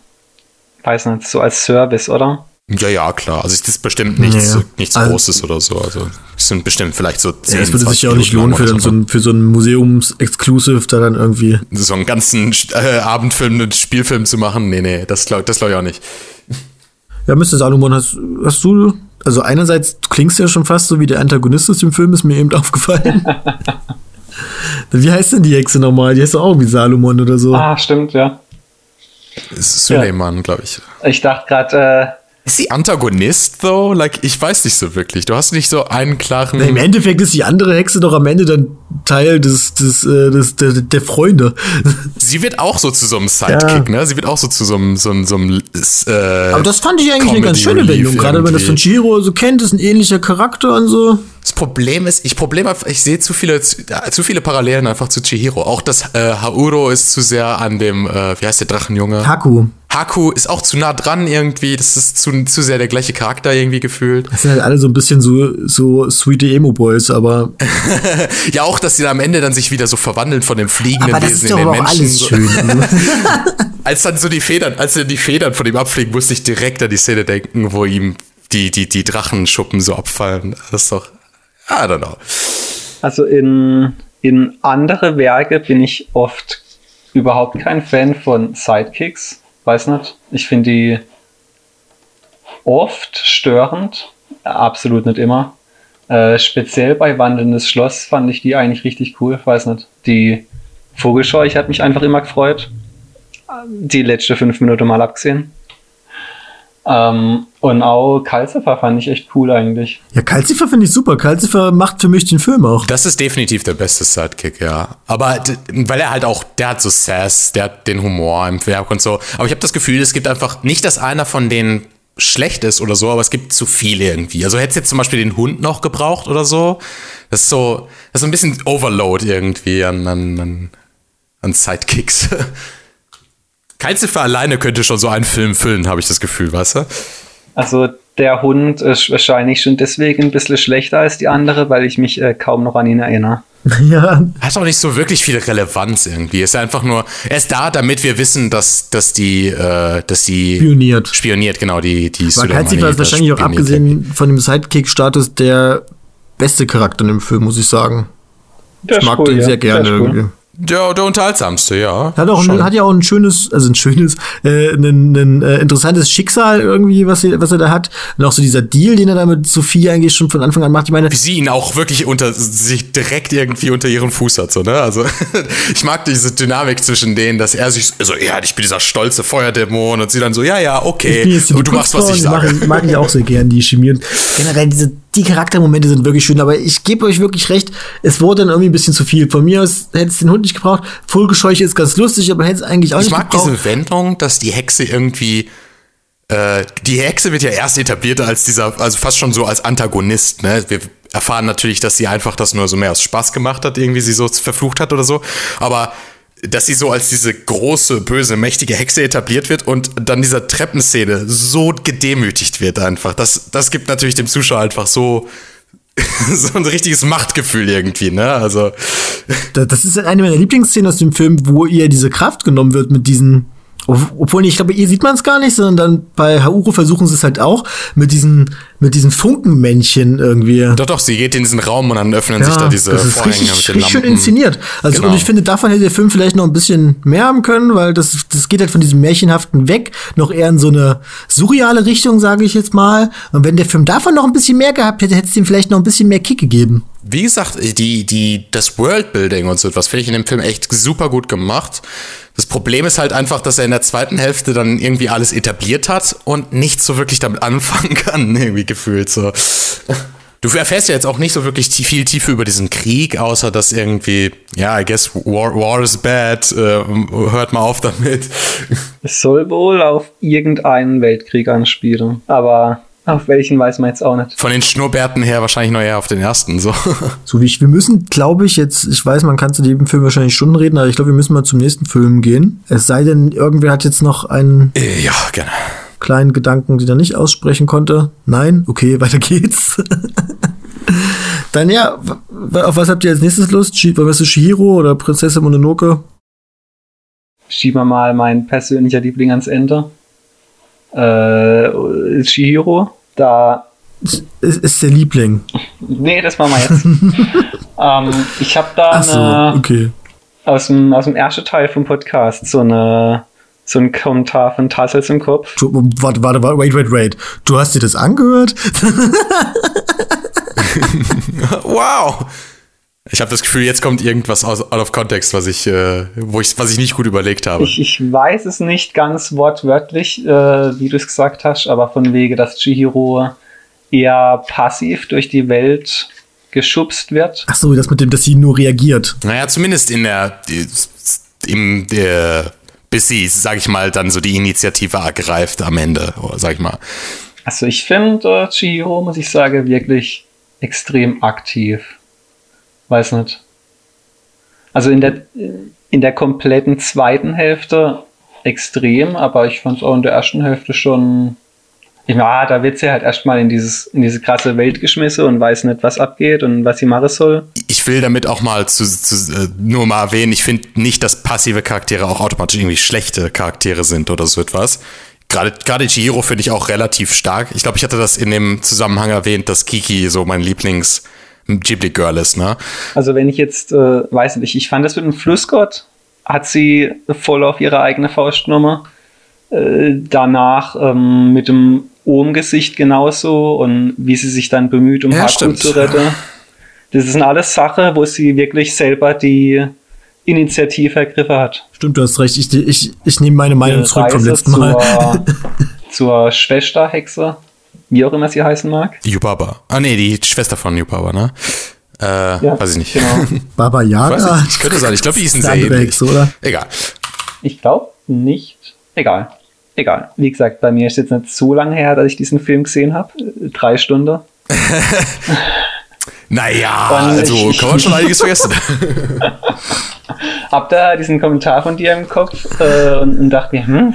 S3: weiß nicht, so als Service, oder?
S2: Ja, ja, klar. Also es ist bestimmt nichts,
S1: Ja, ja.
S2: nichts
S1: Also-
S2: Großes oder so. Also es sind bestimmt vielleicht so 10,
S1: Ja, es würde
S2: 20
S1: sich ja auch nicht lohnen, für, so
S2: oder
S1: ein, für so ein Museums-Exclusive da dann irgendwie.
S2: so einen ganzen äh, Abendfilm, einen Spielfilm zu machen. Nee, nee, das glaube das glaub ich auch nicht.
S1: Ja, Mr. Salomon, hast, hast du, also einerseits du klingst ja schon fast so wie der Antagonist aus dem Film, ist mir eben aufgefallen. wie heißt denn die Hexe nochmal? Die heißt doch auch wie Salomon oder so.
S3: Ah, stimmt, ja.
S2: Es ist Suleiman, glaube ich.
S3: Ich dachte gerade,
S2: Ist sie Antagonist, though? Like, ich weiß nicht so wirklich. Du hast nicht so einen klaren.
S1: Na, Im Endeffekt ist die andere Hexe doch am Ende dann Teil des, des, äh, des, der, der Freunde.
S2: Sie wird auch so zu so einem Sidekick, ne? Sie wird auch so zu so einem, so einem, so einem äh,
S1: Aber das fand ich eigentlich eine ganz
S2: Comedy
S1: schöne
S2: Relief
S1: Wendung. Gerade wenn man das von. Chihiro so kennt, ist ein ähnlicher Charakter und so.
S2: Das Problem ist, ich Problem ich sehe zu viele, zu, ja, zu viele Parallelen einfach zu Chihiro. Auch das äh, Hauro ist zu sehr an dem, äh, wie heißt der Drachenjunge?
S1: Haku.
S2: Haku ist auch zu nah dran irgendwie. Das ist zu, zu sehr der gleiche Charakter irgendwie gefühlt.
S1: Das sind halt alle so ein bisschen so, so sweete Emo-Boys, aber,
S2: Ja, auch, dass sie dann am Ende dann sich wieder so verwandeln von dem fliegenden
S1: aber das
S2: Wesen
S1: ist
S2: in
S1: doch
S2: den
S1: aber auch
S2: Menschen.
S1: alles schön.
S2: Als dann so die Federn, als dann die Federn von ihm abfliegen, musste ich direkt an die Szene denken, wo ihm die, die, die Drachenschuppen so abfallen. Das ist doch, I don't know.
S3: also in, in andere Werke bin ich oft überhaupt kein Fan von Sidekicks. Weiß nicht. Ich finde die oft störend. Absolut nicht immer. Äh, speziell bei Wandelndes Schloss fand ich die eigentlich richtig cool. Weiß nicht. Die Vogelscheuch hat mich einfach immer gefreut. Die letzte fünf Minuten mal abgesehen. Ähm, und auch Calcifer fand ich echt cool eigentlich.
S1: ja, Calcifer finde ich super. Calcifer macht für mich den Film auch.
S2: Das ist definitiv der beste Sidekick, ja. Aber weil er halt auch, der hat so Sass, der hat den Humor im Werk und so. Aber ich habe das Gefühl, es gibt einfach nicht, dass einer von denen schlecht ist oder so, aber es gibt zu viele irgendwie. Also hättest du jetzt zum Beispiel den Hund noch gebraucht oder so. Das ist so, das ist so ein bisschen Overload irgendwie an, an, an Sidekicks. Calcifer alleine könnte schon so einen Film füllen, habe ich das Gefühl, weißt du?
S3: Also der Hund ist wahrscheinlich schon deswegen ein bisschen schlechter als die andere, weil ich mich äh, kaum noch an ihn erinnere.
S1: ja,
S2: Hat auch nicht so wirklich viel Relevanz irgendwie. Ist einfach nur, er ist da, damit wir wissen, dass, dass die, äh, dass die
S1: Pioniert.
S2: spioniert, genau, die, die
S1: Weil Calcifer ist wahrscheinlich auch
S2: spioniert.
S1: abgesehen von dem Sidekick-Status der beste Charakter in dem Film, muss ich sagen.
S3: Der
S1: Ich mag
S3: cool,
S1: den
S3: ja.
S1: sehr gerne
S3: cool.
S1: irgendwie.
S2: Der, der unterhaltsamste, ja.
S1: Hat, auch ein, hat ja auch ein schönes, also ein schönes, äh, ein, ein äh, interessantes Schicksal irgendwie, was er, was er da hat. Und auch so dieser Deal, den er da mit Sophie eigentlich schon von Anfang an macht. Ich meine,
S2: Wie sie ihn auch wirklich unter sich direkt irgendwie unter ihren Fuß hat, so, ne? Also, ich mag diese Dynamik zwischen denen, dass er sich so, ja, ich bin dieser stolze Feuerdämon und sie dann so, ja, ja, okay. und du machst, was ich sage.
S1: Mag, mag ich auch sehr gern, die Chemie. Und generell, diese, die Charaktermomente sind wirklich schön, aber ich gebe euch wirklich recht, es wurde dann irgendwie ein bisschen zu viel. Von mir aus hätte es den Hund nicht gebraucht. Vogelscheuche ist ganz lustig, aber hätte es eigentlich auch
S2: Ich
S1: nicht
S2: mag
S1: gebraucht.
S2: diese Wendung, dass die Hexe irgendwie. Äh, die Hexe wird ja erst etabliert als dieser, also fast schon so als Antagonist, ne? Wir erfahren natürlich, dass sie einfach das nur so mehr aus Spaß gemacht hat, irgendwie sie so verflucht hat oder so. Aber dass sie so als diese große, böse, mächtige Hexe etabliert wird und dann dieser Treppenszene so gedemütigt wird einfach. Das, das gibt natürlich dem Zuschauer einfach so, so ein richtiges Machtgefühl irgendwie, ne? Also.
S1: Da- Das ist eine meiner Lieblingsszenen aus dem Film, wo ihr diese Kraft genommen wird mit diesen. Ob- Obwohl, ich glaube, ihr sieht man es gar nicht, sondern dann bei Hauro versuchen sie es halt auch mit diesen, mit diesen Funkenmännchen irgendwie.
S2: Doch, doch, sie geht in diesen Raum und dann öffnen sich da diese
S1: das ist
S2: Vorhänge
S1: richtig,
S2: mit den
S1: richtig schön inszeniert. Also,
S2: Genau.
S1: und ich finde, davon hätte der Film vielleicht noch ein bisschen mehr haben können, weil das, das geht halt von diesem Märchenhaften weg, noch eher in so eine surreale Richtung, sage ich jetzt mal. Und wenn der Film davon noch ein bisschen mehr gehabt hätte, hätte es ihm vielleicht noch ein bisschen mehr Kick gegeben.
S2: Wie gesagt, die, die, das Worldbuilding und so etwas finde ich in dem Film echt super gut gemacht. Das Problem ist halt einfach, dass er in der zweiten Hälfte dann irgendwie alles etabliert hat und nicht so wirklich damit anfangen kann, irgendwie gefühlt so. Du erfährst ja jetzt auch nicht so wirklich viel Tiefe über diesen Krieg, außer dass irgendwie, ja, I guess war, war is bad, äh, hört mal auf damit.
S3: Es soll wohl auf irgendeinen Weltkrieg anspielen. Aber Auf welchen weiß man jetzt auch nicht.
S2: Von den Schnurrbärten her wahrscheinlich noch eher auf den ersten. So.
S1: So wie ich, wir müssen, glaube ich, jetzt, ich weiß, man kann zu jedem Film wahrscheinlich Stunden reden, aber ich glaube, wir müssen mal zum nächsten Film gehen. Es sei denn, irgendwer hat jetzt noch einen
S2: Äh, ja, gerne.
S1: kleinen Gedanken, den er nicht aussprechen konnte. Nein? Okay, weiter geht's. Dann ja, auf was habt ihr als nächstes Lust? Wir zu Shihiro oder Prinzessin Mononoke?
S3: Schieben wir mal mein persönlicher Liebling ans Ende. Äh, Shihiro. Da
S1: Ist, ist der Liebling.
S3: Nee, das machen wir jetzt. ähm, ich habe da
S1: Ach so,
S3: eine,
S1: okay.
S3: aus, dem, aus dem ersten Teil vom Podcast so eine so ein Kommentar von Tassels im Kopf.
S1: Du, warte, warte, warte, wait, wait, wait. Du hast dir das angehört?
S2: Wow! Ich habe das Gefühl, jetzt kommt irgendwas aus, out of context, was ich, äh, wo ich, was ich nicht gut überlegt habe.
S3: Ich, ich weiß es nicht ganz wortwörtlich, äh, wie du es gesagt hast, aber von wege, dass Chihiro eher passiv durch die Welt geschubst wird.
S1: Ach so, das mit dem, dass sie nur reagiert.
S2: Naja, zumindest in der, im, der, bis sie, sag ich mal, dann so die Initiative ergreift am Ende, sag ich mal.
S3: Also ich finde äh, Chihiro, muss ich sagen, wirklich extrem aktiv. Weiß nicht. Also in der, in der kompletten zweiten Hälfte extrem, aber ich fand es auch in der ersten Hälfte schon. Ja, da wird sie halt erstmal in in diese krasse Welt geschmissen und weiß nicht, was abgeht und was sie machen soll.
S2: Ich will damit auch mal zu, zu, äh, nur mal erwähnen, ich finde nicht, dass passive Charaktere auch automatisch irgendwie schlechte Charaktere sind oder so etwas. Gerade, gerade Chihiro finde ich auch relativ stark. Ich glaube, ich hatte das in dem Zusammenhang erwähnt, dass Kiki so mein Lieblings Ghibli Girl ist, ne?
S3: Also wenn ich jetzt, äh, weiß nicht, ich fand das mit dem Flussgott, hat sie voll auf ihre eigene Faust genommen. Äh, danach ähm, mit dem Ohmgesicht genauso und wie sie sich dann bemüht, um
S2: Ja,
S3: Haku
S2: stimmt.
S3: zu retten. Das sind alles Sachen, wo sie wirklich selber die Initiative ergriffen hat.
S1: Stimmt, du hast recht. Ich, ich, ich nehme meine Meinung
S3: Ihre
S1: zurück vom
S3: Reise
S1: letzten Mal.
S3: Zur, zur Schwesterhexe, wie auch immer sie heißen mag.
S2: Yubaba. Ah, nee, die Schwester von Yubaba, ne? Äh,
S3: Ja,
S2: weiß ich nicht.
S3: Genau.
S1: Baba
S2: Ich
S1: Yaga.
S2: nicht, könnte sein. Ich glaube, die hießen sehr ähnlich.
S1: Oder?
S2: Egal.
S3: Ich glaube nicht. Egal. Egal. Wie gesagt, bei mir ist jetzt nicht so lange her, dass ich diesen Film gesehen habe. Drei Stunden.
S2: Naja,
S3: Und
S2: also
S3: ich-
S2: kann man schon einiges vergessen.
S3: Hab da diesen Kommentar von dir im Kopf äh, und, und dachte mir, hm,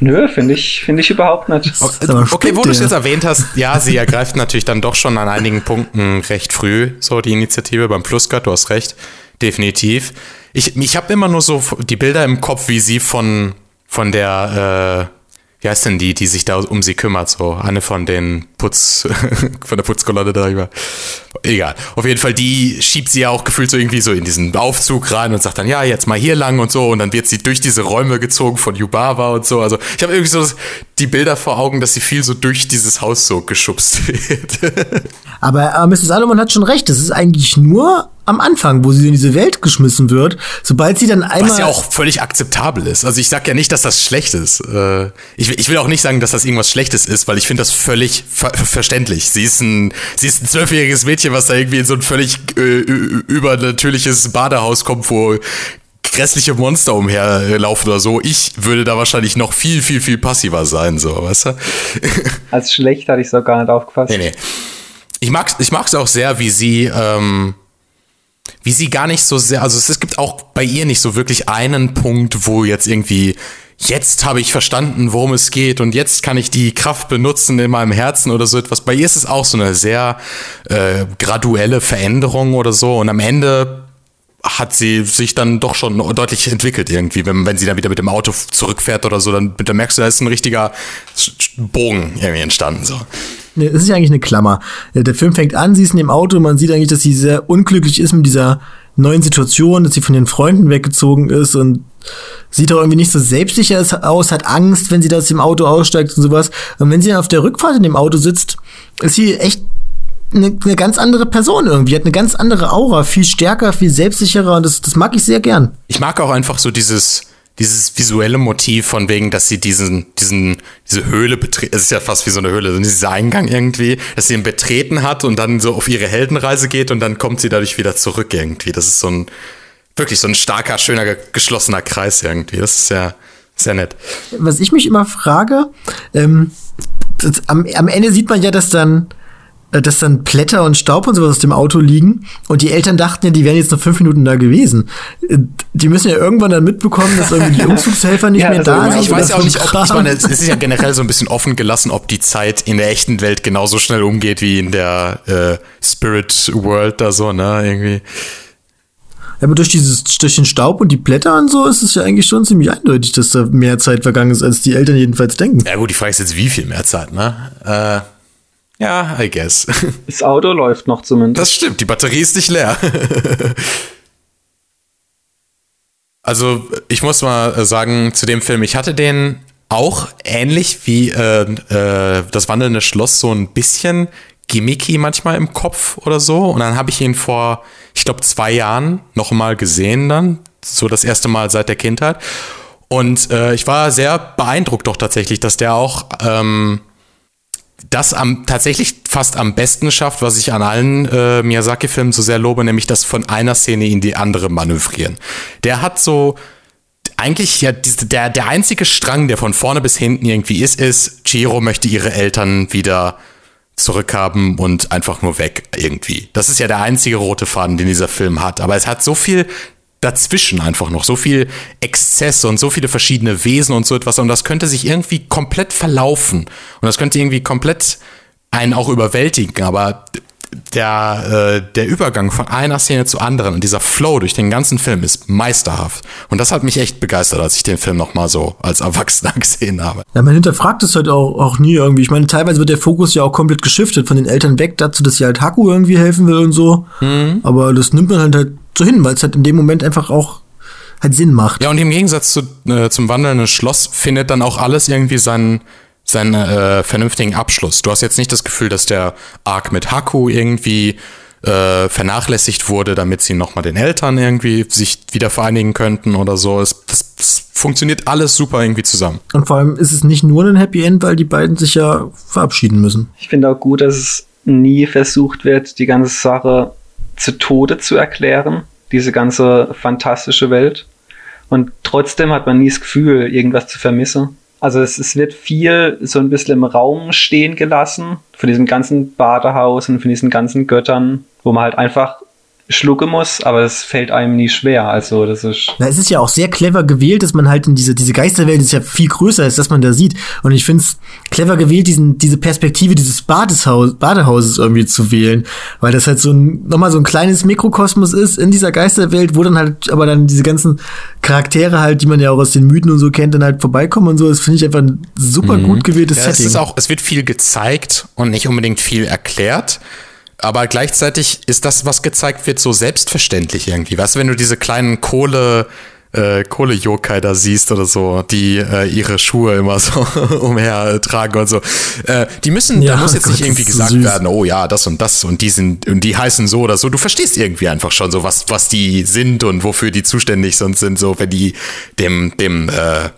S3: nö, finde ich, finde ich überhaupt nicht.
S2: Okay,
S1: stimmt
S2: wo du es jetzt erwähnt hast, ja, sie ergreift natürlich dann doch schon an einigen Punkten recht früh so die Initiative beim Plusgott, du hast recht, definitiv. Ich, ich habe immer nur so die Bilder im Kopf, wie sie von, von der, äh, wie heißt denn die, die sich da um sie kümmert, so eine von den Putz, von der Putzkolonne darüber. Egal. Auf jeden Fall, die schiebt sie ja auch gefühlt so irgendwie so in diesen Aufzug rein und sagt dann, ja, jetzt mal hier lang und so. Und dann wird sie durch diese Räume gezogen von Yubaba und so. Also ich habe irgendwie so das, die Bilder vor Augen, dass sie viel so durch dieses Haus so geschubst wird.
S1: Aber äh, Mrs. Salomon hat schon recht. Das ist eigentlich nur am Anfang, wo sie in diese Welt geschmissen wird. Sobald sie dann einmal.
S2: Was ja auch völlig akzeptabel ist. Also ich sag ja nicht, dass das schlecht ist. Äh, Ich, will- ich will auch nicht sagen, dass das irgendwas Schlechtes ist, weil ich finde das völlig ver verständlich. Sie ist ein, sie ist ein zwölfjähriges Mädchen, was da irgendwie in so ein völlig äh, übernatürliches Badehaus kommt, wo grässliche Monster umherlaufen oder so. Ich würde da wahrscheinlich noch viel, viel, viel passiver sein, so, weißt du?
S3: Als schlecht hatte ich so gar nicht aufgefasst.
S2: Nee, nee. Ich mag's, ich mag's auch sehr, wie sie, ähm, wie sie gar nicht so sehr, also es gibt auch bei ihr nicht so wirklich einen Punkt, wo jetzt irgendwie, jetzt habe ich verstanden, worum es geht und jetzt kann ich die Kraft benutzen in meinem Herzen oder so etwas. Bei ihr ist es auch so eine sehr äh, graduelle Veränderung oder so und am Ende hat sie sich dann doch schon deutlich entwickelt irgendwie. Wenn, wenn sie dann wieder mit dem Auto zurückfährt oder so, dann, dann merkst du, da ist ein richtiger Bogen irgendwie entstanden. So.
S1: Nee, das ist ja eigentlich eine Klammer. Der Film fängt an, sie ist in dem Auto, man sieht eigentlich, dass sie sehr unglücklich ist mit dieser neuen Situation, dass sie von den Freunden weggezogen ist und sieht auch irgendwie nicht so selbstsicher aus, hat Angst, wenn sie da aus dem Auto aussteigt und sowas. Und wenn sie dann auf der Rückfahrt in dem Auto sitzt, ist sie echt eine, eine ganz andere Person irgendwie, hat eine ganz andere Aura, viel stärker, viel selbstsicherer und das, das mag ich sehr gern.
S2: Ich mag auch einfach so dieses, dieses visuelle Motiv von wegen, dass sie diesen, diesen, diese Höhle betreten, es ist ja fast wie so eine Höhle, dieser Eingang irgendwie, dass sie ihn betreten hat und dann so auf ihre Heldenreise geht und dann kommt sie dadurch wieder zurück irgendwie. Das ist so ein, wirklich so ein starker, schöner, ge- geschlossener Kreis irgendwie. Das ist sehr, sehr nett.
S1: was ich mich immer frage, ähm, das, am, am Ende sieht man ja, dass dann dass dann Blätter und Staub und sowas aus dem Auto liegen. Und die Eltern dachten ja, die wären jetzt noch fünf Minuten da gewesen. Äh, Die müssen ja irgendwann dann mitbekommen, dass irgendwie die Umzugshelfer nicht
S3: Ja,
S1: mehr
S3: also
S1: da sind.
S2: Ich weiß ja auch nicht, ob, ich meine, es ist ja generell so ein bisschen offen gelassen, ob die Zeit in der echten Welt genauso schnell umgeht wie in der äh, Spirit World da so, ne, irgendwie.
S1: Ja, aber durch, dieses, durch den Staub und die Blätter und so ist es ja eigentlich schon ziemlich eindeutig, dass da mehr Zeit vergangen ist, als die Eltern jedenfalls denken.
S2: Ja gut, die Frage ist jetzt, wie viel mehr Zeit, ne? Äh, ja, I guess.
S3: Das Auto läuft noch zumindest.
S2: Das stimmt, die Batterie ist nicht leer. also, ich muss mal sagen, zu dem Film, ich hatte den auch ähnlich wie äh, äh, das wandelnde Schloss so ein bisschen gimmicky manchmal im Kopf oder so. Und dann habe ich ihn vor, ich glaube, zwei Jahren noch mal gesehen dann. So das erste Mal seit der Kindheit. Und äh, ich war sehr beeindruckt doch tatsächlich, dass der auch ähm, das am, tatsächlich fast am besten schafft, was ich an allen äh, Miyazaki-Filmen so sehr lobe, nämlich das von einer Szene in die andere manövrieren. Der hat so eigentlich ja der, der einzige Strang, der von vorne bis hinten irgendwie ist, ist, Chihiro möchte ihre Eltern wieder zurückhaben und einfach nur weg irgendwie. Das ist ja der einzige rote Faden, den dieser Film hat. Aber es hat so viel dazwischen einfach noch, so viel Exzesse und so viele verschiedene Wesen und so etwas. Und das könnte sich irgendwie komplett verlaufen. Und das könnte irgendwie komplett einen auch überwältigen. Aber der, äh, der Übergang von einer Szene zur anderen und dieser Flow durch den ganzen Film ist meisterhaft. Und das hat mich echt begeistert, als ich den Film nochmal so als Erwachsener gesehen habe.
S1: Ja, man hinterfragt es halt auch, auch nie irgendwie. Ich meine, teilweise wird der Fokus ja auch komplett geschiftet von den Eltern weg dazu, dass sie halt Haku irgendwie helfen will und so.
S2: Mhm.
S1: Aber das nimmt man halt, halt so hin, weil es halt in dem Moment einfach auch halt Sinn macht.
S2: Ja, und im Gegensatz zu, äh, zum wandelnden Schloss findet dann auch alles irgendwie seinen, seinen äh, vernünftigen Abschluss. Du hast jetzt nicht das Gefühl, dass der Arc mit Haku irgendwie äh, vernachlässigt wurde, damit sie nochmal den Eltern irgendwie sich wieder vereinigen könnten oder so. Es, das, das funktioniert alles super irgendwie zusammen.
S1: Und vor allem ist es nicht nur ein Happy End, weil die beiden sich ja verabschieden müssen.
S3: Ich finde auch gut, dass es nie versucht wird, die ganze Sache zu Tode zu erklären, diese ganze fantastische Welt. Und trotzdem hat man nie das Gefühl, irgendwas zu vermissen. Also es, es wird viel so ein bisschen im Raum stehen gelassen, von diesem ganzen Badehaus und von diesen ganzen Göttern, wo man halt einfach schlucken muss, aber es fällt einem nie schwer. Also das ist
S1: Na, es ist ja auch sehr clever gewählt, dass man halt in diese, diese Geisterwelt ist ja viel größer, als dass man da sieht. Und ich finde es clever gewählt, diesen, diese Perspektive dieses Badeshaus, Badehauses irgendwie zu wählen. Weil das halt so ein, nochmal so ein kleines Mikrokosmos ist in dieser Geisterwelt, wo dann halt, aber dann diese ganzen Charaktere halt, die man ja auch aus den Mythen und so kennt, dann halt vorbeikommen und so. Das finde ich einfach ein super gut gewähltes
S2: Ja, es
S1: Setting.
S2: ist auch, es wird viel gezeigt und nicht unbedingt viel erklärt. Aber gleichzeitig ist das, was gezeigt wird, so selbstverständlich irgendwie. Weißt du, wenn du diese kleinen Kohle, äh, Kohle-Yokai da siehst oder so, die äh, ihre Schuhe immer so umher tragen und so. Äh, die müssen,
S1: Ja,
S2: da muss jetzt
S1: Gott,
S2: nicht irgendwie gesagt
S1: süß.
S2: werden, oh ja, das und das und die sind, und die heißen so oder so. Du verstehst irgendwie einfach schon so, was, was die sind und wofür die zuständig sind, sind so, wenn die dem, dem, äh,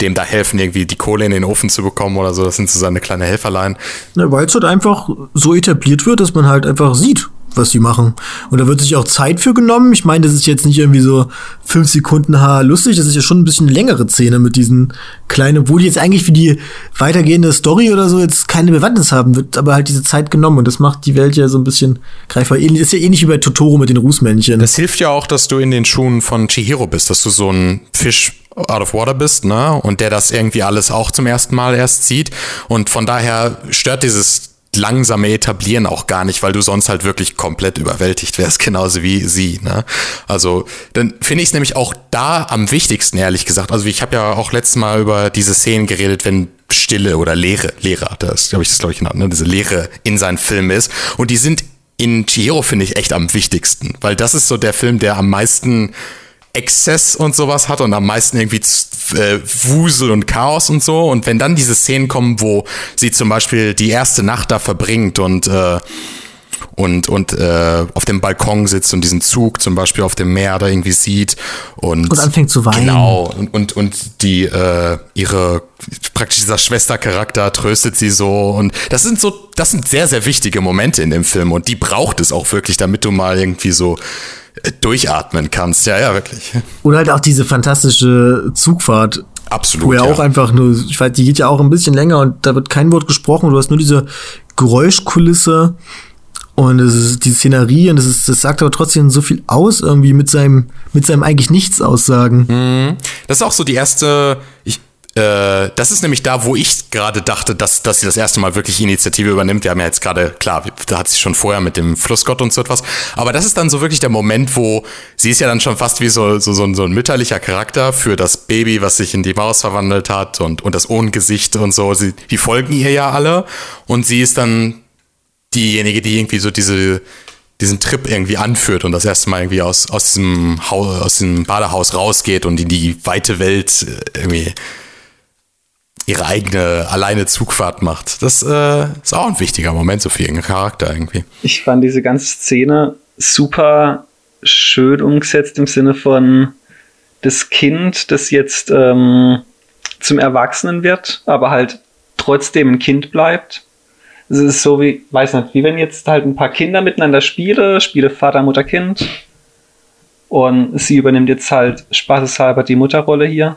S2: dem da helfen, irgendwie die Kohle in den Ofen zu bekommen oder so. Das sind so seine kleine Helferlein.
S1: Ne, weil es halt einfach so etabliert wird, dass man halt einfach sieht, was sie machen. Und da wird sich auch Zeit für genommen. Ich meine, das ist jetzt nicht irgendwie so fünf Sekunden ha lustig, das ist ja schon ein bisschen längere Szene mit diesen kleinen, obwohl die jetzt eigentlich für die weitergehende Story oder so jetzt keine Bewandtnis haben, wird aber halt diese Zeit genommen und das macht die Welt ja so ein bisschen greifbar. Ähnlich- Ist ja ähnlich wie bei Totoro mit den Rußmännchen.
S2: Das hilft ja auch, dass du in den Schuhen von Chihiro bist, dass du so ein Fisch out of water bist, ne? Und der das irgendwie alles auch zum ersten Mal erst sieht. Und von daher stört dieses langsame Etablieren auch gar nicht, weil du sonst halt wirklich komplett überwältigt wärst, genauso wie sie. Ne? Also dann finde ich es nämlich auch da am wichtigsten, ehrlich gesagt. Also ich habe ja auch letztes Mal über diese Szenen geredet, wenn Stille oder Leere, Leere, das habe ich das glaube ich genannt, ne? diese Leere in seinem Film ist. Und die sind in Chihiro finde ich echt am wichtigsten, weil das ist so der Film, der am meisten Exzess und sowas hat und am meisten irgendwie äh, Wusel und Chaos und so. Und wenn dann diese Szenen kommen, wo sie zum Beispiel die erste Nacht da verbringt und äh, und, und äh, auf dem Balkon sitzt und diesen Zug zum Beispiel auf dem Meer da irgendwie sieht und,
S1: Und anfängt zu weinen.
S2: Genau, und, und, und die äh, ihre praktisch dieser Schwestercharakter tröstet sie so und das sind so, das sind sehr, sehr wichtige Momente in dem Film und die braucht es auch wirklich, damit du mal irgendwie so durchatmen kannst. Ja, ja, wirklich.
S1: Oder halt auch diese fantastische Zugfahrt
S2: Absolut.
S1: Wo ja,
S2: ja.
S1: auch einfach nur, ich weiß, die geht ja auch ein bisschen länger und da wird kein Wort gesprochen. Du hast nur diese Geräuschkulisse und es ist die Szenerie und das, ist, das sagt aber trotzdem so viel aus irgendwie mit seinem, mit seinem eigentlich nichts aussagen.
S2: Das ist auch so die erste. Ich, äh, das ist nämlich da, wo ich gerade dachte, dass, dass sie das erste Mal wirklich Initiative übernimmt. Wir haben ja jetzt gerade, klar, da hat sie schon vorher mit dem Flussgott und so etwas. Aber das ist dann so wirklich der Moment, wo sie ist ja dann schon fast wie so, so, so, ein, so ein mütterlicher Charakter für das Baby, was sich in die Maus verwandelt hat und, und das Ohngesicht und so. Sie, die folgen ihr ja alle. Und sie ist dann diejenige, die irgendwie so diese, diesen Trip irgendwie anführt und das erste Mal irgendwie aus, aus, diesem, Haus, aus diesem Badehaus rausgeht und in die weite Welt äh, irgendwie ihre eigene alleine Zugfahrt macht. Das äh, ist auch ein wichtiger Moment so für ihren Charakter irgendwie.
S3: Ich fand diese ganze Szene super schön umgesetzt im Sinne von das Kind, das jetzt ähm, zum Erwachsenen wird, aber halt trotzdem ein Kind bleibt. Es ist so wie, weiß nicht, wie wenn jetzt halt ein paar Kinder miteinander spiele, spiele Vater, Mutter, Kind. Und sie übernimmt jetzt halt spaßeshalber die Mutterrolle hier.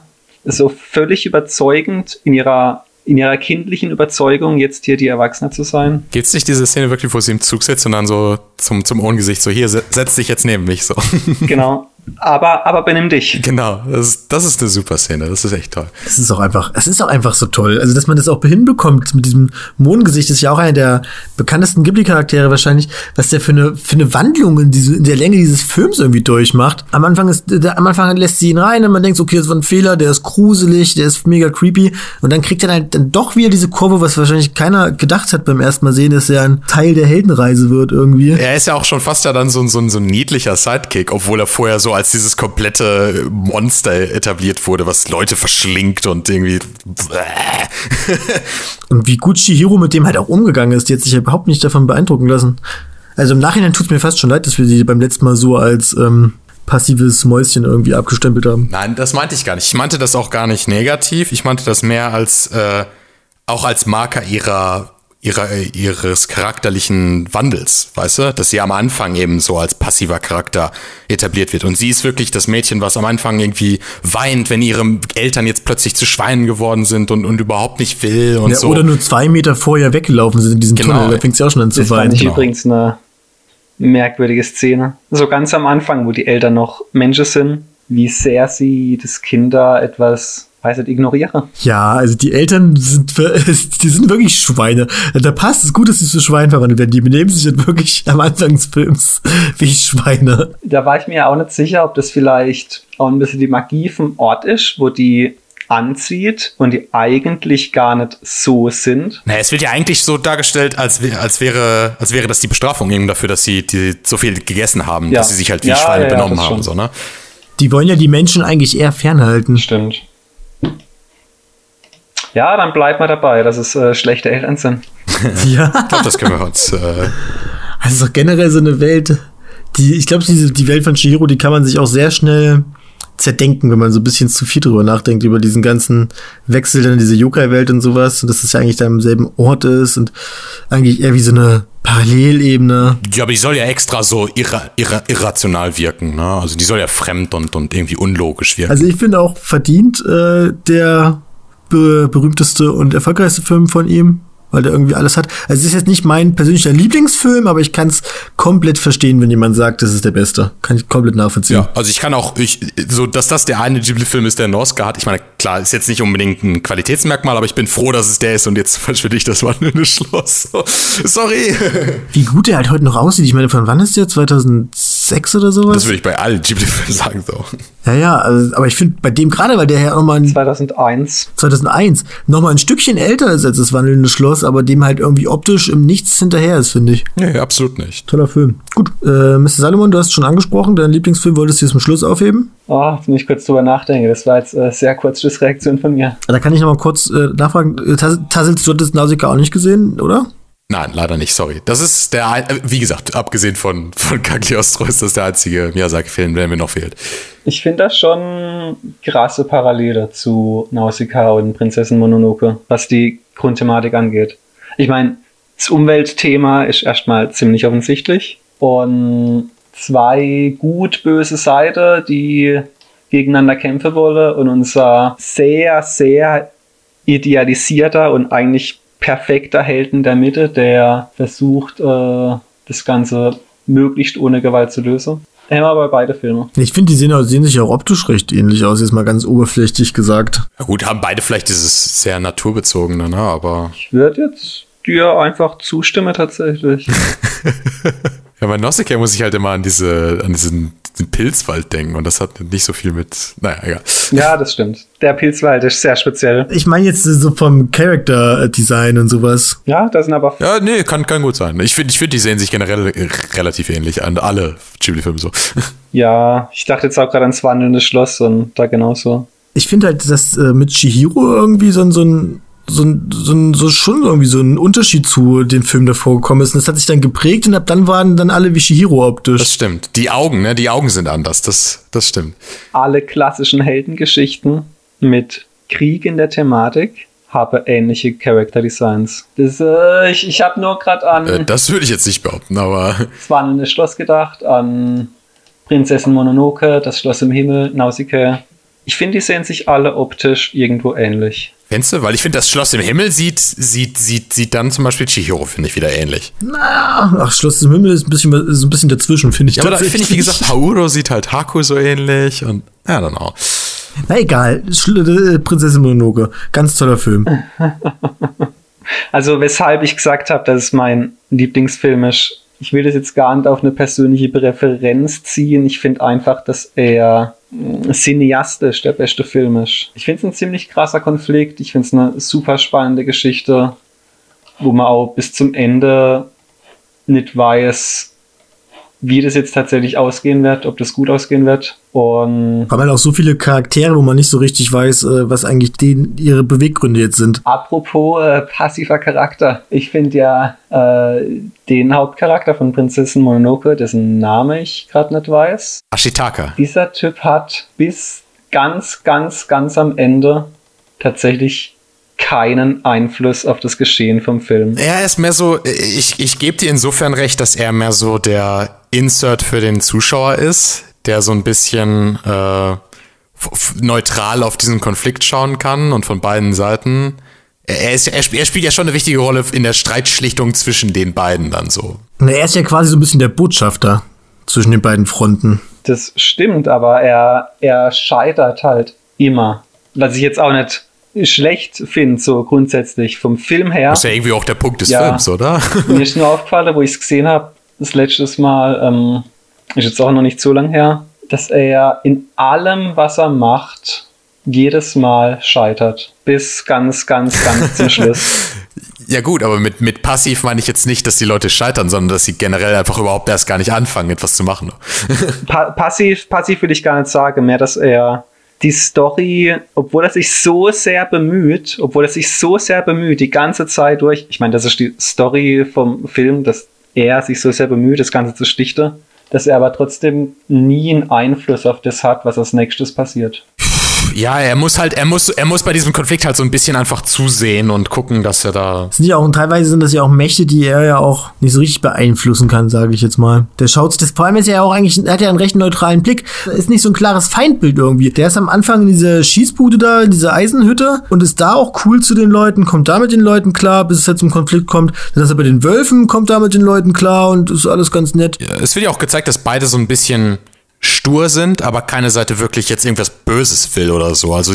S3: So völlig überzeugend in ihrer, in ihrer kindlichen Überzeugung, jetzt hier die Erwachsene zu sein.
S2: Gibt's nicht diese Szene wirklich, wo sie im Zug sitzt und dann so zum, zum Ohngesicht so, hier, se- setz dich jetzt neben mich so.
S3: Genau. Aber, aber benimm dich.
S2: genau, das, ist- das ist eine super Szene, das ist echt toll.
S1: Es ist auch einfach, es ist auch einfach so toll. Also, dass man das auch hinbekommt mit diesem Mondgesicht, ist ja auch einer der bekanntesten Ghibli-Charaktere wahrscheinlich, was der für eine, für eine Wandlung in, diese, in der Länge dieses Films irgendwie durchmacht. Am Anfang ist, der, am Anfang lässt sie ihn rein und man denkt, so, okay, das war ein Fehler, der ist gruselig, der ist mega creepy. Und dann kriegt er halt dann doch wieder diese Kurve, was wahrscheinlich keiner gedacht hat beim ersten Mal sehen, dass er ein Teil der Heldenreise wird irgendwie.
S2: Er ist ja auch schon fast ja dann so, ein- so, ein- so ein niedlicher Sidekick, obwohl er vorher so als dieses komplette Monster etabliert wurde, was Leute verschlingt und irgendwie.
S1: Und wie gut Shihiro mit dem halt auch umgegangen ist, die hat sich ja überhaupt nicht davon beeindrucken lassen. Also im Nachhinein tut es mir fast schon leid, dass wir sie beim letzten Mal so als ähm, passives Mäuschen irgendwie abgestempelt haben.
S2: Nein, das meinte ich gar nicht. Ich meinte das auch gar nicht negativ. Ich meinte das mehr als äh, auch als Marker ihrer, ihrer ihres charakterlichen Wandels, weißt du, dass sie am Anfang eben so als passiver Charakter etabliert wird. Und sie ist wirklich das Mädchen, was am Anfang irgendwie weint, wenn ihre Eltern jetzt plötzlich zu Schweinen geworden sind und, und überhaupt nicht will und
S1: Ja,
S2: so.
S1: Oder nur zwei Meter vorher weggelaufen sind in diesem
S2: Genau.
S1: Tunnel. Da fängt sie auch schon an zu
S3: Das fand
S1: weinen.
S3: ich
S2: Genau.
S3: übrigens eine merkwürdige Szene. So ganz am Anfang, wo die Eltern noch Menschen sind, wie sehr sie das Kinder etwas, weiß nicht, ignorieren.
S1: Ja, also die Eltern sind, die sind wirklich Schweine. Da passt es gut, dass sie zu Schweinen verwandelt werden. Die benehmen sich halt wirklich am Anfang des Films wie Schweine.
S3: Da war ich mir auch nicht sicher, ob das vielleicht auch ein bisschen die Magie vom Ort ist, wo die anzieht und die eigentlich gar nicht so sind.
S2: Naja, es wird ja eigentlich so dargestellt, als, als, wäre, als wäre das die Bestrafung eben dafür, dass sie die, so viel gegessen haben,
S3: Ja.
S2: dass sie sich halt wie
S3: Ja,
S2: Schweine
S3: ja,
S2: benommen haben.
S3: schon.
S2: So, ne?
S1: Die wollen ja die Menschen eigentlich eher fernhalten.
S3: Stimmt. Ja, dann bleibt mal dabei, dass es äh, schlechte Eltern sind.
S1: Ja.
S2: Ich glaube, das können wir uns. Äh,
S1: Also generell so eine Welt, die, ich glaube, diese, die Welt von Shihiro, die kann man sich auch sehr schnell zerdenken, wenn man so ein bisschen zu viel drüber nachdenkt, über diesen ganzen Wechsel dann in diese Yokai-Welt und sowas, und dass es ja eigentlich da im selben Ort ist und eigentlich eher wie so eine Parallelebene.
S2: ja, aber die soll ja extra so irra, irra, irrational wirken. Ne? Also die soll ja fremd und, und irgendwie unlogisch wirken.
S1: Also ich finde auch verdient äh, der berühmteste und erfolgreichste Film von ihm, weil der irgendwie alles hat. Also es ist jetzt nicht mein persönlicher Lieblingsfilm, aber ich kann es komplett verstehen, wenn jemand sagt, das ist der beste. Kann ich komplett nachvollziehen.
S2: ja, also ich kann auch, ich, so dass das der eine Ghibli-Film ist, der einen Oscar hat. Ich meine, klar, ist jetzt nicht unbedingt ein Qualitätsmerkmal, aber ich bin froh, dass es der ist und jetzt verschwinde ich das wandelnde Schloss. Sorry.
S1: Wie gut der halt heute noch aussieht. Ich meine, von wann ist der? 2006 oder sowas?
S2: Das würde ich bei allen Ghibli-Filmen sagen so.
S1: ja, ja, also, aber ich finde bei dem gerade, weil der ja nochmal ein
S3: 2001.
S1: 2001 nochmal ein Stückchen älter ist als das wandelnde Schloss, aber dem halt irgendwie optisch im Nichts hinterher ist, finde ich.
S2: Nee, absolut nicht.
S1: Toller Film. Gut, äh, Mr. Salomon, du hast schon angesprochen, deinen Lieblingsfilm wolltest du zum Schluss aufheben.
S3: Oh, jetzt muss ich kurz drüber nachdenken. Das war jetzt äh, sehr kurzes Reaktion von mir.
S1: Da kann ich noch mal kurz äh, nachfragen. Äh, Tas- Tassels, du hattest Nausicaa auch nicht gesehen, oder?
S2: Nein, leider nicht, sorry. Das ist der, äh, wie gesagt, abgesehen von, von Cagliostro ist das der einzige Miyazaki-Film, der mir noch fehlt.
S3: Ich finde das schon krasse Parallele zu Nausicaa und Prinzessin Mononoke, was die Grundthematik angeht. Ich meine, das Umweltthema ist erstmal ziemlich offensichtlich und zwei gut böse Seiten, die gegeneinander kämpfen wollen und unser sehr, sehr idealisierter und eigentlich perfekter Held in der Mitte, der versucht, äh, das Ganze möglichst ohne Gewalt zu lösen. Immer bei beide Filme.
S1: Ich finde, die sehen, auch, sehen sich auch optisch recht ähnlich aus, jetzt mal ganz oberflächlich gesagt.
S2: Ja gut, haben beide vielleicht dieses sehr naturbezogene, ne? Aber.
S3: Ich würde jetzt dir einfach zustimmen tatsächlich.
S2: ja, bei Nausicaa muss ich halt immer an diese, an diesen den Pilzwald denken und das hat nicht so viel mit, naja, egal.
S3: Ja, das stimmt. Der Pilzwald ist sehr speziell.
S1: Ich meine jetzt so vom Character Design und sowas.
S3: Ja, das sind aber.
S2: Ja, nee, kann, kann gut sein. Ich finde, ich find, die sehen sich generell relativ ähnlich an, alle Ghibli-Filme so.
S3: Ja, ich dachte jetzt auch gerade ans wandelnde Schloss und da genauso.
S1: Ich finde halt, dass äh, mit Chihiro irgendwie so, so ein so, so, so schon irgendwie so ein Unterschied zu den Filmen davor gekommen ist. Und das hat sich dann geprägt und ab dann waren dann alle wie Shihiro optisch.
S2: Das stimmt. Die Augen, ne? Die Augen sind anders. Das, das stimmt.
S3: Alle klassischen Heldengeschichten mit Krieg in der Thematik haben ähnliche Character Designs. Das, äh, ich ich habe nur gerade an.
S2: Äh, das würde ich jetzt nicht behaupten, aber.
S3: Es war an das Schloss gedacht, an Prinzessin Mononoke, das Schloss im Himmel, Nausicaa. Ich finde, die sehen sich alle optisch irgendwo ähnlich.
S2: Findest du? Weil ich finde, das Schloss im Himmel sieht, sieht, sieht, sieht dann zum Beispiel Chihiro, finde ich, wieder ähnlich.
S1: Na, ach, Schloss im Himmel ist ein bisschen, ist ein bisschen dazwischen, finde ich.
S2: Ja, aber da finde ich, wie gesagt, Hauro sieht halt Haku so ähnlich und, ja, dann auch.
S1: Na egal, äh, Prinzessin Mononoke, ganz toller Film.
S3: also, weshalb ich gesagt habe, dass es mein Lieblingsfilm ist, ich will das jetzt gar nicht auf eine persönliche Präferenz ziehen. Ich finde einfach, dass er cineastisch der beste Film ist. Ich finde es ein ziemlich krasser Konflikt. Ich finde es eine super spannende Geschichte, wo man auch bis zum Ende nicht weiß, wie das jetzt tatsächlich ausgehen wird, ob das gut ausgehen wird. Und
S1: Vor allem auch so viele Charaktere, wo man nicht so richtig weiß, äh, was eigentlich den, ihre Beweggründe jetzt sind.
S3: Apropos äh, passiver Charakter. Ich finde ja äh, den Hauptcharakter von Prinzessin Mononoke, dessen Name ich gerade nicht weiß.
S2: Ashitaka.
S3: Dieser Typ hat bis ganz, ganz, ganz am Ende tatsächlich keinen Einfluss auf das Geschehen vom Film.
S2: Er ist mehr so, ich, ich gebe dir insofern recht, dass er mehr so der Insert für den Zuschauer ist, der so ein bisschen äh, neutral auf diesen Konflikt schauen kann und von beiden Seiten. Er, ist, er, spielt ja schon eine wichtige Rolle in der Streitschlichtung zwischen den beiden dann so.
S1: Er ist ja quasi so ein bisschen der Botschafter zwischen den beiden Fronten.
S3: Das stimmt, aber er, er scheitert halt immer. Was ich jetzt auch nicht schlecht finde, so grundsätzlich vom Film her.
S2: Das ist ja irgendwie auch der Punkt des ja, Films, oder?
S3: Mir ist nur aufgefallen, wo ich es gesehen habe, das letzte Mal, ähm, ist jetzt auch noch nicht so lang her, dass er in allem, was er macht, jedes Mal scheitert. Bis ganz, ganz, ganz zum Schluss.
S2: Ja gut, aber mit, mit passiv meine ich jetzt nicht, dass die Leute scheitern, sondern dass sie generell einfach überhaupt erst gar nicht anfangen, etwas zu machen.
S3: pa passiv, passiv will ich gar nicht sagen, mehr, dass er die Story, obwohl er sich so sehr bemüht, obwohl er sich so sehr bemüht, die ganze Zeit durch, ich meine, das ist die Story vom Film, dass er sich so sehr bemüht, das Ganze zu stichten, dass er aber trotzdem nie einen Einfluss auf das hat, was als nächstes passiert
S2: ja, er muss halt, er muss, er muss bei diesem Konflikt halt so ein bisschen einfach zusehen und gucken, dass er da.
S1: Sind ja auch, teilweise sind das ja auch Mächte, die er ja auch nicht so richtig beeinflussen kann, sage ich jetzt mal. Der schaut sich das, vor allem ist er ja auch eigentlich, er hat ja einen recht neutralen Blick. Ist nicht so ein klares Feindbild irgendwie. Der ist am Anfang in dieser Schießbude da, in dieser Eisenhütte und ist da auch cool zu den Leuten, kommt da mit den Leuten klar, bis es halt zum Konflikt kommt. Dann ist er bei den Wölfen, kommt da mit den Leuten klar und ist alles ganz nett.
S2: Ja, es wird ja auch gezeigt, dass beide so ein bisschen stur sind, aber keine Seite wirklich jetzt irgendwas Böses will oder so. Also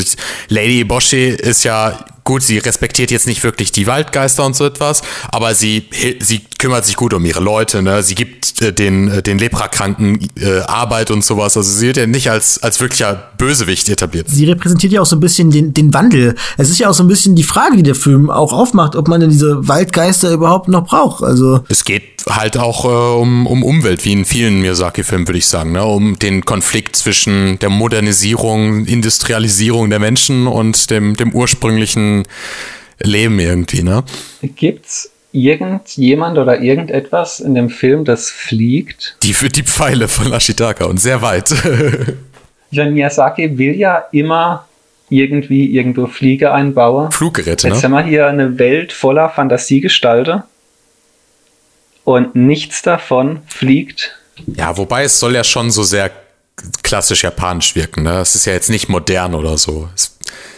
S2: Lady Boshi ist ja gut, sie respektiert jetzt nicht wirklich die Waldgeister und so etwas, aber sie, sie kümmert sich gut um ihre Leute, ne? Sie gibt äh, den, äh, den Leprakranken äh, Arbeit und sowas. Also sie wird ja nicht als, als wirklicher Bösewicht etabliert.
S1: Sie repräsentiert ja auch so ein bisschen den, den Wandel. Es ist ja auch so ein bisschen die Frage, die der Film auch aufmacht, ob man denn diese Waldgeister überhaupt noch braucht. Also
S2: es geht halt auch äh, um, um Umwelt, wie in vielen Miyazaki-Filmen, würde ich sagen, ne? um den Konflikt zwischen der Modernisierung, Industrialisierung der Menschen und dem, dem ursprünglichen Leben irgendwie, ne?
S3: Gibt's irgendjemand oder irgendetwas in dem Film, das fliegt?
S2: Die für die Pfeile von Ashitaka und sehr weit.
S3: John Miyazaki will ja immer irgendwie irgendwo Fliege einbauen.
S2: Fluggeräte,
S3: Jetzt
S2: ne?
S3: haben wir hier eine Welt voller Fantasiegestalter und nichts davon fliegt.
S2: Ja, wobei es soll ja schon so sehr klassisch japanisch wirken. Ne? Es ist ja jetzt nicht modern oder so. Es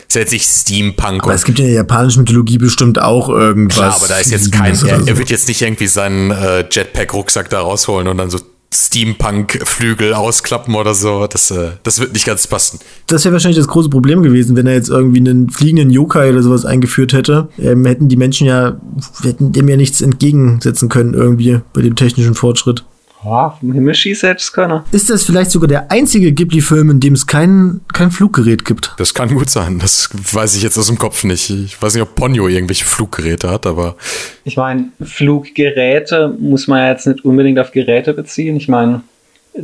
S2: ist jetzt nicht Steampunk.
S1: Aber es gibt ja in der japanischen Mythologie bestimmt auch irgendwas.
S2: Klar, aber da ist jetzt kein, er, er wird jetzt nicht irgendwie seinen äh, Jetpack-Rucksack da rausholen und dann so Steampunk-Flügel ausklappen oder so. Das, äh, das wird nicht ganz passen.
S1: Das wäre wahrscheinlich das große Problem gewesen, wenn er jetzt irgendwie einen fliegenden Yokai oder sowas eingeführt hätte. Ähm, hätten die Menschen ja, hätten dem ja nichts entgegensetzen können irgendwie bei dem technischen Fortschritt.
S3: Ja, vom Himmel schießen hätte es können.
S1: Ist das vielleicht sogar der einzige Ghibli-Film, in dem es kein, kein Fluggerät gibt?
S2: Das kann gut sein. Das weiß ich jetzt aus dem Kopf nicht. Ich weiß nicht, ob Ponyo irgendwelche Fluggeräte hat, aber
S3: Ich meine, Fluggeräte muss man ja jetzt nicht unbedingt auf Geräte beziehen. Ich meine,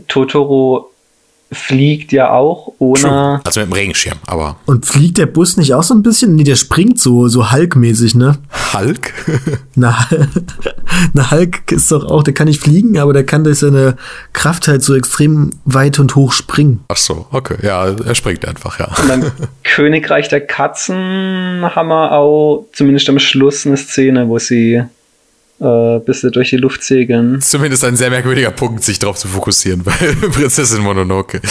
S3: Totoro fliegt ja auch ohne.
S2: also mit dem Regenschirm. Aber
S1: Und fliegt der Bus nicht auch so ein bisschen? Nee, der springt so, so Hulk-mäßig, ne?
S2: Hulk?
S1: Na, na, Hulk ist doch auch, der kann nicht fliegen, aber der kann durch seine Kraft halt so extrem weit und hoch springen.
S2: Ach so, okay. Ja, er springt einfach, ja.
S3: Und dann Königreich der Katzen haben wir auch zumindest am Schluss eine Szene, wo sie äh, bis sie durch die Luft segeln.
S2: Zumindest ein sehr merkwürdiger Punkt, sich darauf zu fokussieren bei Prinzessin Mononoke.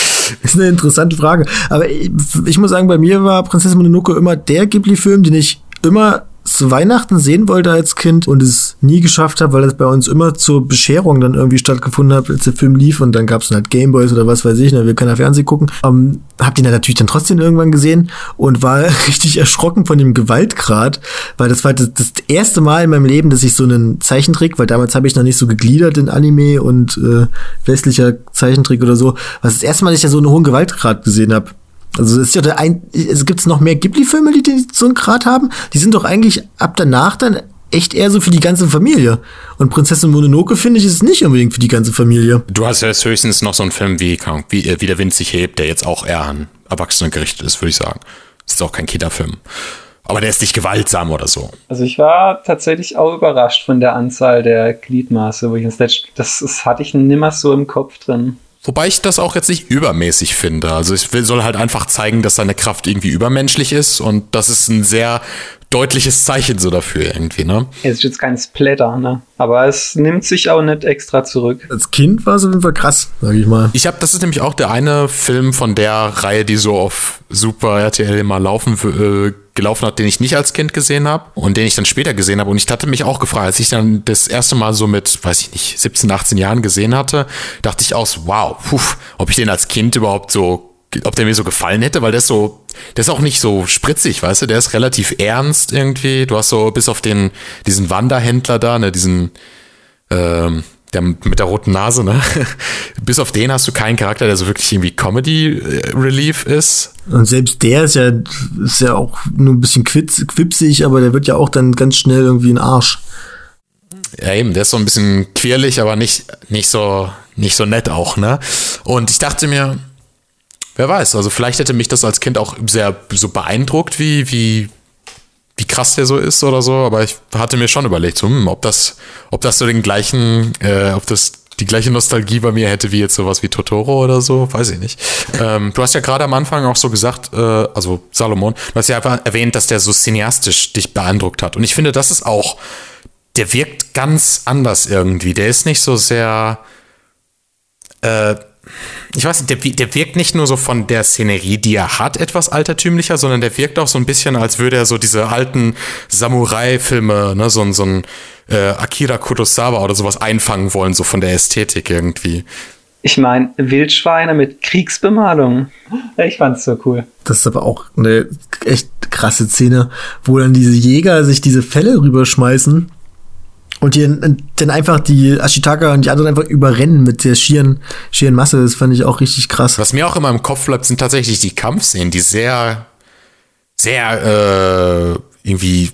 S1: Ist eine interessante Frage. Aber ich, ich muss sagen, bei mir war Prinzessin Mononoke immer der Ghibli-Film, den ich immer Weihnachten sehen wollte als Kind und es nie geschafft habe, weil es bei uns immer zur Bescherung dann irgendwie stattgefunden hat, als der Film lief und dann gab es halt Gameboys oder was weiß ich, ne, wir können ja Fernsehen gucken. Ähm, hab den dann natürlich dann trotzdem irgendwann gesehen und war richtig erschrocken von dem Gewaltgrad, weil das war das, das erste Mal in meinem Leben, dass ich so einen Zeichentrick, weil damals habe ich noch nicht so gegliedert in Anime und äh, westlicher Zeichentrick oder so, was das erste Mal, dass ich ja so einen hohen Gewaltgrad gesehen habe. Also es ist ja der ein, es gibt noch mehr Ghibli-Filme, die, die so einen Grad haben. Die sind doch eigentlich ab danach dann echt eher so für die ganze Familie. Und Prinzessin Mononoke finde ich ist es nicht unbedingt für die ganze Familie.
S2: Du hast jetzt höchstens noch so einen Film wie, wie, äh, wie der Wind sich hebt, der jetzt auch eher an Erwachsene gerichtet ist, würde ich sagen. Das ist auch kein Kinderfilm. Aber der ist nicht gewaltsam oder so.
S3: Also ich war tatsächlich auch überrascht von der Anzahl der Gliedmaße, wo ich ins Letzt, das, das hatte ich nimmer so im Kopf drin.
S2: Wobei ich das auch jetzt nicht übermäßig finde. Also ich will, soll halt einfach zeigen, dass seine Kraft irgendwie übermenschlich ist und das ist ein sehr deutliches Zeichen so dafür irgendwie, ne?
S3: Es ist jetzt kein Splatter, ne? Aber es nimmt sich auch nicht extra zurück.
S1: Als Kind war es auf jeden Fall krass, sag ich mal.
S2: Ich habe, das ist nämlich auch der eine Film von der Reihe, die so auf Super RTL mal laufen, äh, gelaufen hat, den ich nicht als Kind gesehen habe und den ich dann später gesehen habe. Und ich hatte mich auch gefragt, als ich dann das erste Mal so mit, weiß ich nicht, 17, 18 Jahren gesehen hatte, dachte ich aus, wow, puh, ob ich den als Kind überhaupt so ob der mir so gefallen hätte, weil der ist so, der ist auch nicht so spritzig, weißt du, der ist relativ ernst irgendwie. Du hast so bis auf den, diesen Wanderhändler da, ne, diesen, ähm, der mit der roten Nase, ne? Bis auf den hast du keinen Charakter, der so wirklich irgendwie Comedy äh, Relief ist.
S1: Und selbst der ist ja, ist ja auch nur ein bisschen quitz, quipsig, aber der wird ja auch dann ganz schnell irgendwie ein Arsch.
S2: Ja, eben, der ist so ein bisschen quirlig, aber nicht, nicht so, nicht so nett auch, ne? Und ich dachte mir, wer weiß, also vielleicht hätte mich das als Kind auch sehr so beeindruckt, wie, wie, wie krass der so ist oder so, aber ich hatte mir schon überlegt, so, hm, ob das, ob das so den gleichen, äh, ob das die gleiche Nostalgie bei mir hätte wie jetzt sowas wie Totoro oder so, weiß ich nicht. Ähm, du hast ja gerade am Anfang auch so gesagt, äh, also Salomon, du hast ja einfach erwähnt, dass der so cineastisch dich beeindruckt hat. Und ich finde, das ist auch, der wirkt ganz anders irgendwie. Der ist nicht so sehr, äh, ich weiß nicht, der, der wirkt nicht nur so von der Szenerie, die er hat, etwas altertümlicher, sondern der wirkt auch so ein bisschen, als würde er so diese alten Samurai-Filme, ne, so, ein- so ein äh, Akira Kurosawa oder sowas einfangen wollen, so von der Ästhetik irgendwie.
S3: Ich meine, Wildschweine mit Kriegsbemalung. Ich fand's so cool.
S1: Das ist aber auch eine echt krasse Szene, wo dann diese Jäger sich diese Fälle rüberschmeißen und die dann einfach die Ashitaka und die anderen einfach überrennen mit der schieren, schieren Masse. Das fand ich auch richtig krass.
S2: Was mir auch immer im Kopf bleibt, sind tatsächlich die Kampfszenen, die sehr, sehr äh, irgendwie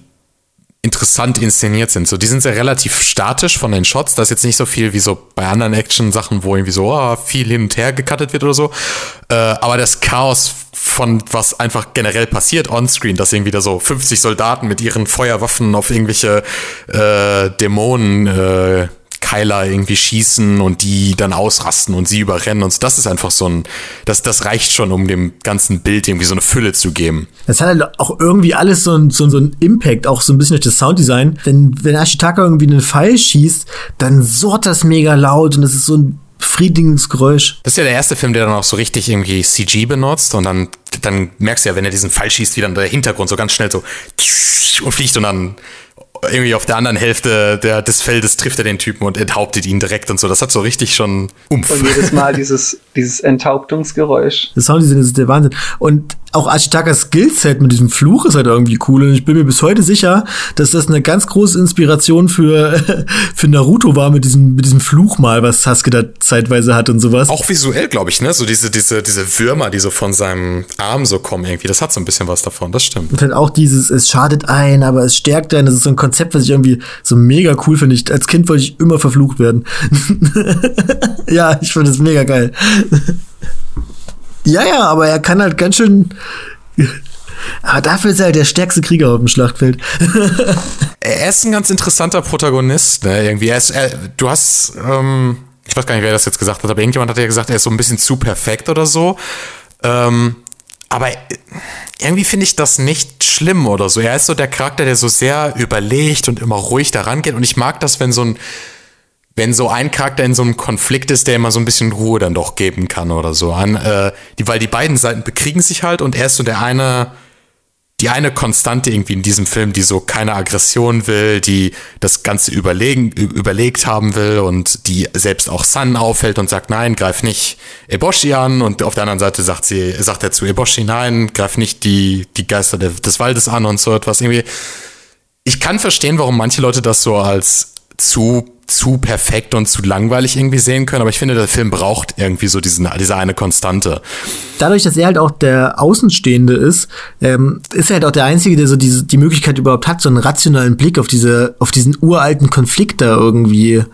S2: interessant inszeniert sind. So, die sind sehr relativ statisch von den Shots. Da ist jetzt nicht so viel wie so bei anderen Action-Sachen, wo irgendwie so oh, viel hin und her gecuttet wird oder so. Äh, aber das Chaos von was einfach generell passiert on-screen, dass irgendwie da so 50 Soldaten mit ihren Feuerwaffen auf irgendwelche äh, Dämonen äh, Keiler irgendwie schießen und die dann ausrasten und sie überrennen und so. das ist einfach so ein, das, das reicht schon, um dem ganzen Bild irgendwie so eine Fülle zu geben.
S1: Das hat halt auch irgendwie alles so ein, so, so ein Impact, auch so ein bisschen durch das Sounddesign. Wenn, wenn Ashitaka irgendwie einen Pfeil schießt, dann surrt das mega laut und das ist so ein befriedigendes Geräusch.
S2: Das ist ja der erste Film, der dann auch so richtig irgendwie CG benutzt und dann, dann merkst du ja, wenn er diesen Pfeil schießt, wie dann der Hintergrund so ganz schnell so und fliegt und dann irgendwie auf der anderen Hälfte der, des Feldes trifft er den Typen und enthauptet ihn direkt und so. Das hat so richtig schon
S3: Umf. Und jedes Mal dieses, dieses Enthauptungsgeräusch.
S1: Das Sounddesign ist der Wahnsinn. Und auch Ashitakas Skillset mit diesem Fluch ist halt irgendwie cool. Und ich bin mir bis heute sicher, dass das eine ganz große Inspiration für, für Naruto war mit diesem, mit diesem Fluch mal, was Sasuke da zeitweise hat und sowas.
S2: Auch visuell, glaube ich, ne? So diese, diese, diese Würmer, die so von seinem Arm so kommen irgendwie. Das hat so ein bisschen was davon, das stimmt.
S1: Und dann auch dieses, es schadet ein, aber es stärkt einen. Das ist so ein Konzept, was ich irgendwie so mega cool finde. Als Kind wollte ich immer verflucht werden. ja, ich finde das mega geil. Ja, ja, aber er kann halt ganz schön. Aber dafür ist er halt der stärkste Krieger auf dem Schlachtfeld.
S2: er ist ein ganz interessanter Protagonist, ne? Irgendwie. Er ist, er, du hast, ähm, ich weiß gar nicht, wer das jetzt gesagt hat, aber irgendjemand hat ja gesagt, er ist so ein bisschen zu perfekt oder so. Ähm, aber irgendwie finde ich das nicht schlimm oder so. Er ist so der Charakter, der so sehr überlegt und immer ruhig daran geht. Und ich mag das, wenn so ein wenn so ein Charakter in so einem Konflikt ist, der immer so ein bisschen Ruhe dann doch geben kann oder so. An, äh, die, weil die beiden Seiten bekriegen sich halt und er ist so der eine, die eine Konstante irgendwie in diesem Film, die so keine Aggression will, die das Ganze überlegen, überlegt haben will und die selbst auch Sun auffällt und sagt, nein, greif nicht Eboshi an und auf der anderen Seite sagt sie, sagt er zu Eboshi, nein, greif nicht die, die Geister des Waldes an und so etwas irgendwie. Ich kann verstehen, warum manche Leute das so als zu zu perfekt und zu langweilig irgendwie sehen können, aber ich finde, der Film braucht irgendwie so diesen, diese eine Konstante.
S1: Dadurch, dass er halt auch der Außenstehende ist, ähm, ist er halt auch der Einzige, der so diese, die Möglichkeit überhaupt hat, so einen rationalen Blick auf diese, auf diesen uralten Konflikt da irgendwie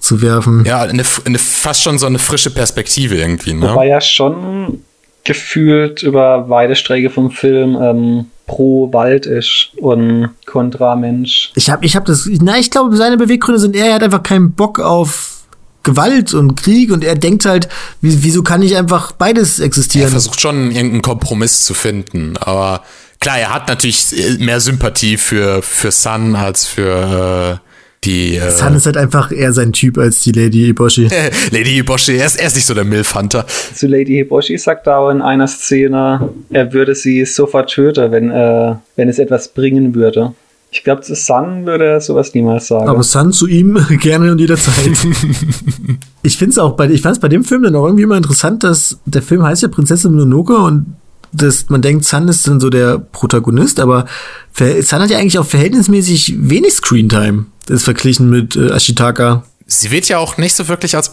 S1: zu werfen.
S2: Ja, eine, eine, fast schon so eine frische Perspektive irgendwie, ne?
S3: Wobei ja schon gefühlt über weite Strecke vom Film ähm, pro Wald ist und kontra Mensch.
S1: Ich habe ich hab das, na, ich glaube, seine Beweggründe sind eher, er hat einfach keinen Bock auf Gewalt und Krieg und er denkt halt, wieso kann nicht einfach beides existieren? Er
S2: versucht schon irgendeinen Kompromiss zu finden, aber klar, er hat natürlich mehr Sympathie für, für Sun als für äh, die. Äh
S1: Sun ist halt einfach eher sein Typ als die Lady Hiboshi.
S2: Lady Hiboshi, er ist, er ist nicht so der Milf-Hunter.
S3: Zu Lady Hiboshi sagt er auch in einer Szene, er würde sie sofort töten, wenn, äh, wenn es etwas bringen würde. Ich glaube, zu Sun würde er sowas niemals sagen.
S1: Aber Sun zu ihm gerne und jederzeit. ich finde es auch bei, ich fand es bei dem Film dann auch irgendwie immer interessant, dass der Film heißt ja Prinzessin Mononoke und das, man denkt, Sun ist dann so der Protagonist, aber Sun hat ja eigentlich auch verhältnismäßig wenig Screentime ist verglichen mit äh, Ashitaka.
S2: Sie wird ja auch nicht so wirklich als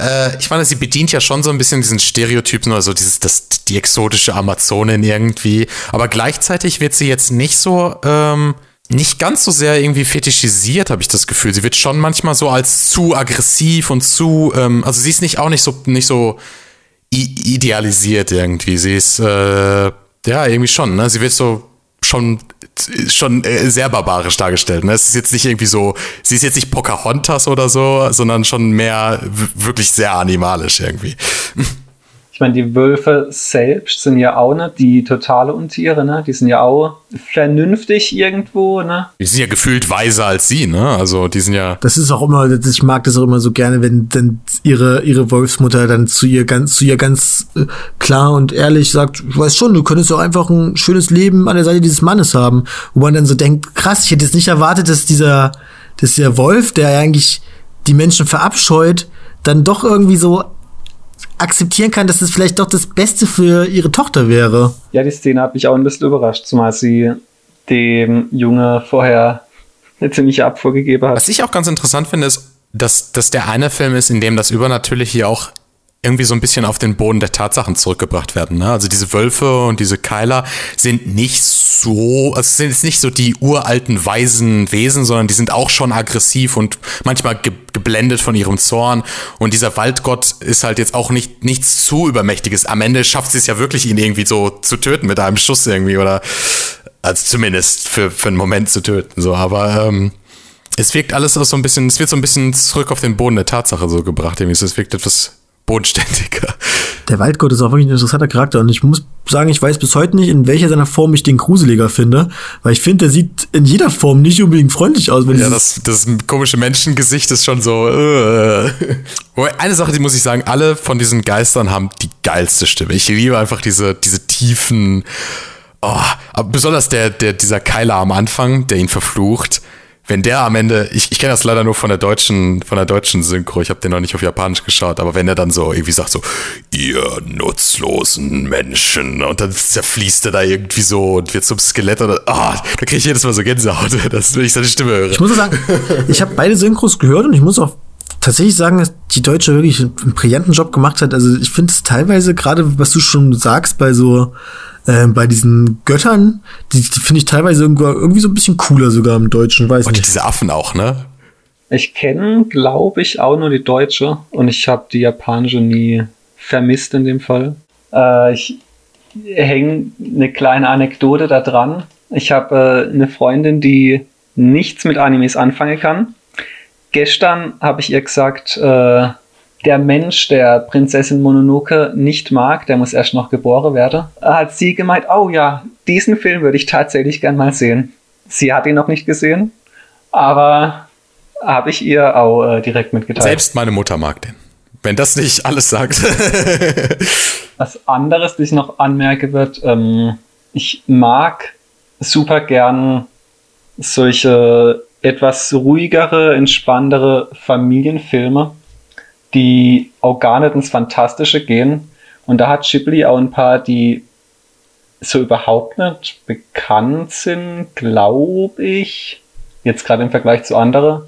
S2: äh, ich meine, sie bedient ja schon so ein bisschen diesen Stereotypen, also dieses, das, die exotische Amazonin irgendwie. Aber gleichzeitig wird sie jetzt nicht so, ähm, nicht ganz so sehr irgendwie fetischisiert, habe ich das Gefühl. Sie wird schon manchmal so als zu aggressiv und zu, ähm, also sie ist nicht auch nicht so, nicht so idealisiert irgendwie. Sie ist, äh, ja, irgendwie schon, ne? Sie wird so schon schon äh, sehr barbarisch dargestellt. Ne? Es ist jetzt nicht irgendwie so, sie ist jetzt nicht Pocahontas oder so, sondern schon mehr wirklich sehr animalisch irgendwie.
S3: Ich meine, die Wölfe selbst sind ja auch nicht die totale Untiere, ne? Die sind ja auch vernünftig irgendwo, ne?
S2: Die sind ja gefühlt weiser als sie, ne? Also die sind ja.
S1: Das ist auch immer, ich mag das auch immer so gerne, wenn dann ihre, ihre Wolfsmutter dann zu ihr ganz, zu ihr ganz äh, klar und ehrlich sagt, ich weiß schon, du könntest auch einfach ein schönes Leben an der Seite dieses Mannes haben. Wo man dann so denkt, krass, ich hätte jetzt nicht erwartet, dass dieser, dass der Wolf, der eigentlich die Menschen verabscheut, dann doch irgendwie so akzeptieren kann, dass es vielleicht doch das Beste für ihre Tochter wäre.
S3: Ja, die Szene hat mich auch ein bisschen überrascht, zumal sie dem Junge vorher eine ziemliche Abfuhr gegeben hat.
S2: Was ich auch ganz interessant finde, ist, dass, dass der eine Film ist, in dem das Übernatürliche hier auch irgendwie so ein bisschen auf den Boden der Tatsachen zurückgebracht werden. Ne? Also diese Wölfe und diese Keiler sind nicht so, also sind jetzt nicht so die uralten weisen Wesen, sondern die sind auch schon aggressiv und manchmal ge geblendet von ihrem Zorn. Und dieser Waldgott ist halt jetzt auch nicht nichts zu übermächtiges. Am Ende schafft sie es ja wirklich, ihn irgendwie so zu töten mit einem Schuss irgendwie oder also zumindest für, für einen Moment zu töten. So, aber ähm, es wirkt alles so ein bisschen, es wird so ein bisschen zurück auf den Boden der Tatsache so gebracht. Irgendwie. Es wirkt etwas bodenständiger.
S1: Der Waldgott ist auch wirklich ein interessanter Charakter und ich muss sagen, ich weiß bis heute nicht, in welcher seiner Form ich den gruseliger finde, weil ich finde, der sieht in jeder Form nicht unbedingt freundlich aus. Wenn
S2: Ja, das, das komische Menschengesicht ist schon so. Äh. Eine Sache, die muss ich sagen, alle von diesen Geistern haben die geilste Stimme. Ich liebe einfach diese, diese tiefen. Oh, besonders der, der, dieser Keiler am Anfang, der ihn verflucht. Wenn der am Ende, ich, ich kenne das leider nur von der deutschen, von der deutschen Synchro, ich habe den noch nicht auf Japanisch geschaut, aber wenn er dann so irgendwie sagt so, ihr nutzlosen Menschen, und dann zerfließt er da irgendwie so und wird zum Skelett oder, ah, da kriege ich jedes Mal so Gänsehaut, das, wenn ich seine Stimme höre.
S1: Ich muss sagen, ich habe beide Synchros gehört und ich muss auch tatsächlich sagen, dass die Deutsche wirklich einen brillanten Job gemacht hat. Also ich finde es teilweise, gerade was du schon sagst, bei so, äh, bei diesen Göttern, die, die finde ich teilweise irgendwie so ein bisschen cooler sogar im Deutschen, weiß
S2: Und
S1: nicht.
S2: diese Affen auch, ne?
S3: Ich kenne, glaube ich, auch nur die deutsche und ich habe die japanische nie vermisst in dem Fall. Äh, ich hänge eine kleine Anekdote da dran. Ich habe äh, eine Freundin, die nichts mit Animes anfangen kann. Gestern habe ich ihr gesagt, äh, der Mensch, der Prinzessin Mononoke nicht mag, der muss erst noch geboren werden. Hat sie gemeint, oh ja, diesen Film würde ich tatsächlich gern mal sehen. Sie hat ihn noch nicht gesehen, aber habe ich ihr auch äh, direkt mitgeteilt.
S2: Selbst meine Mutter mag den. Wenn das nicht alles sagt.
S3: Was anderes, das ich noch anmerke wird, ähm, ich mag super gern solche etwas ruhigere, entspanntere Familienfilme, die auch gar nicht ins Fantastische gehen. Und da hat Ghibli auch ein paar, die so überhaupt nicht bekannt sind, glaube ich. Jetzt gerade im Vergleich zu anderen.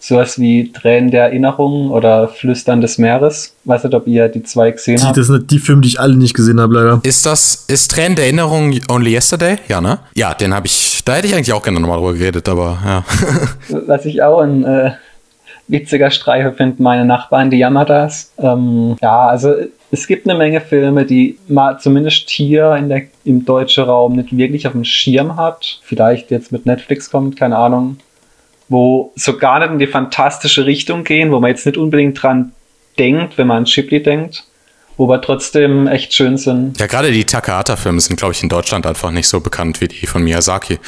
S3: Sowas wie Tränen der Erinnerung oder Flüstern des Meeres. Weiß nicht, ob ihr die zwei gesehen
S1: Die,
S3: habt.
S1: das sind die Filme, die ich alle nicht gesehen habe, leider.
S2: ist das, ist Tränen der Erinnerung Only Yesterday? Ja, ne? Ja, den habe ich, da hätte ich eigentlich auch gerne nochmal drüber geredet, aber ja.
S3: Was ich auch ein äh, witziger Streife finde, meine Nachbarn, die Yamadas. Ähm, ja, also es gibt eine Menge Filme, die mal zumindest hier in der, im deutschen Raum nicht wirklich auf dem Schirm hat. Vielleicht jetzt mit Netflix kommt, keine Ahnung. Wo so gar nicht in die fantastische Richtung gehen, wo man jetzt nicht unbedingt dran denkt, wenn man an Ghibli denkt. Wo aber trotzdem echt schön sind.
S2: Ja, gerade die Takahata-Filme sind, glaube ich, in Deutschland einfach nicht so bekannt wie die von Miyazaki.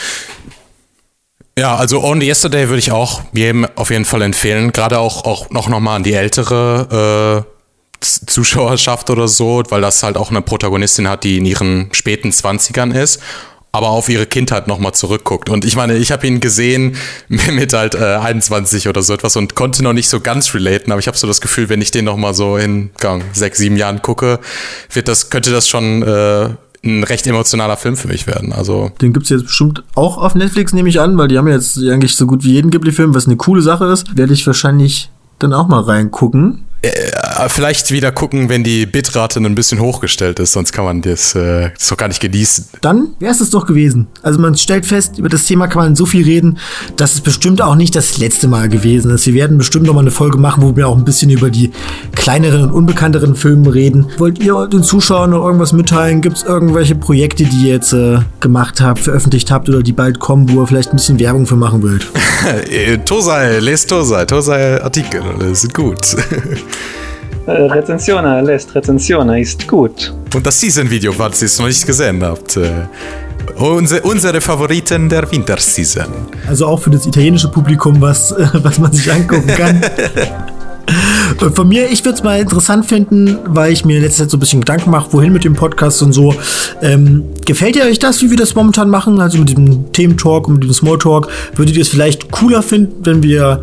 S2: Ja, also Only Yesterday würde ich auch jedem auf jeden Fall empfehlen. Gerade auch, auch noch, noch mal an die ältere äh, Zuschauerschaft oder so, weil das halt auch eine Protagonistin hat, die in ihren späten Zwanzigern ist, aber auf ihre Kindheit noch mal zurückguckt. Und ich meine, ich habe ihn gesehen mit halt äh, 21 oder so etwas und konnte noch nicht so ganz relaten, aber ich habe so das Gefühl, wenn ich den noch mal so in gang, sechs, sieben Jahren gucke, wird das, könnte das schon äh, ein recht emotionaler Film für mich werden. Also
S1: Den gibt's jetzt bestimmt auch auf Netflix, nehme ich an, weil die haben jetzt eigentlich so gut wie jeden Ghibli-Film, was eine coole Sache ist. Werde ich wahrscheinlich dann auch mal reingucken.
S2: Äh, vielleicht wieder gucken, wenn die Bitrate ein bisschen hochgestellt ist, sonst kann man das, äh, das doch gar nicht genießen.
S1: Dann wäre es das doch gewesen. Also man stellt fest, über das Thema kann man so viel reden, dass es bestimmt auch nicht das letzte Mal gewesen ist. Wir werden bestimmt noch mal eine Folge machen, wo wir auch ein bisschen über die kleineren und unbekannteren Filme reden. Wollt ihr den Zuschauern noch irgendwas mitteilen? Gibt es irgendwelche Projekte, die ihr jetzt äh, gemacht habt, veröffentlicht habt oder die bald kommen, wo ihr vielleicht ein bisschen Werbung für machen wollt?
S2: Äh, Tosai, lest Tosai, Tosai Artikel, das ist gut.
S3: Äh, Rezensioner lässt Rezensioner ist gut.
S2: Und das Season-Video, falls ihr es noch nicht gesehen habt. Äh, unsere, unsere Favoriten der Winterseason.
S1: Also auch für das italienische Publikum, was, äh, was man sich angucken kann. Von mir, ich würde es mal interessant finden, weil ich mir in letzter Zeit so ein bisschen Gedanken mache, wohin mit dem Podcast und so. Ähm, gefällt ihr euch das, wie wir das momentan machen? Also mit dem Thementalk und mit dem Smalltalk? Würdet ihr es vielleicht cooler finden, wenn wir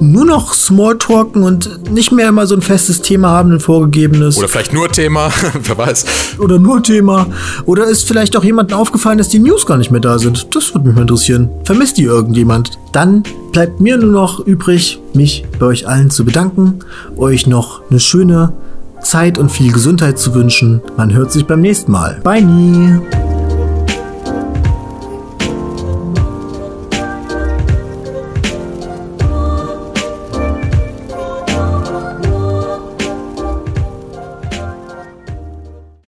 S1: nur noch Smalltalken und nicht mehr immer so ein festes Thema haben, ein vorgegebenes?
S2: Oder vielleicht nur Thema, wer weiß.
S1: oder nur Thema? Oder ist vielleicht auch jemandem aufgefallen, dass die News gar nicht mehr da sind? Das würde mich mal interessieren. Vermisst die irgendjemand? Dann bleibt mir nur noch übrig, mich bei euch allen zu bedanken, euch noch eine schöne Zeit und viel Gesundheit zu wünschen. Man hört sich beim nächsten Mal. Bye. nie.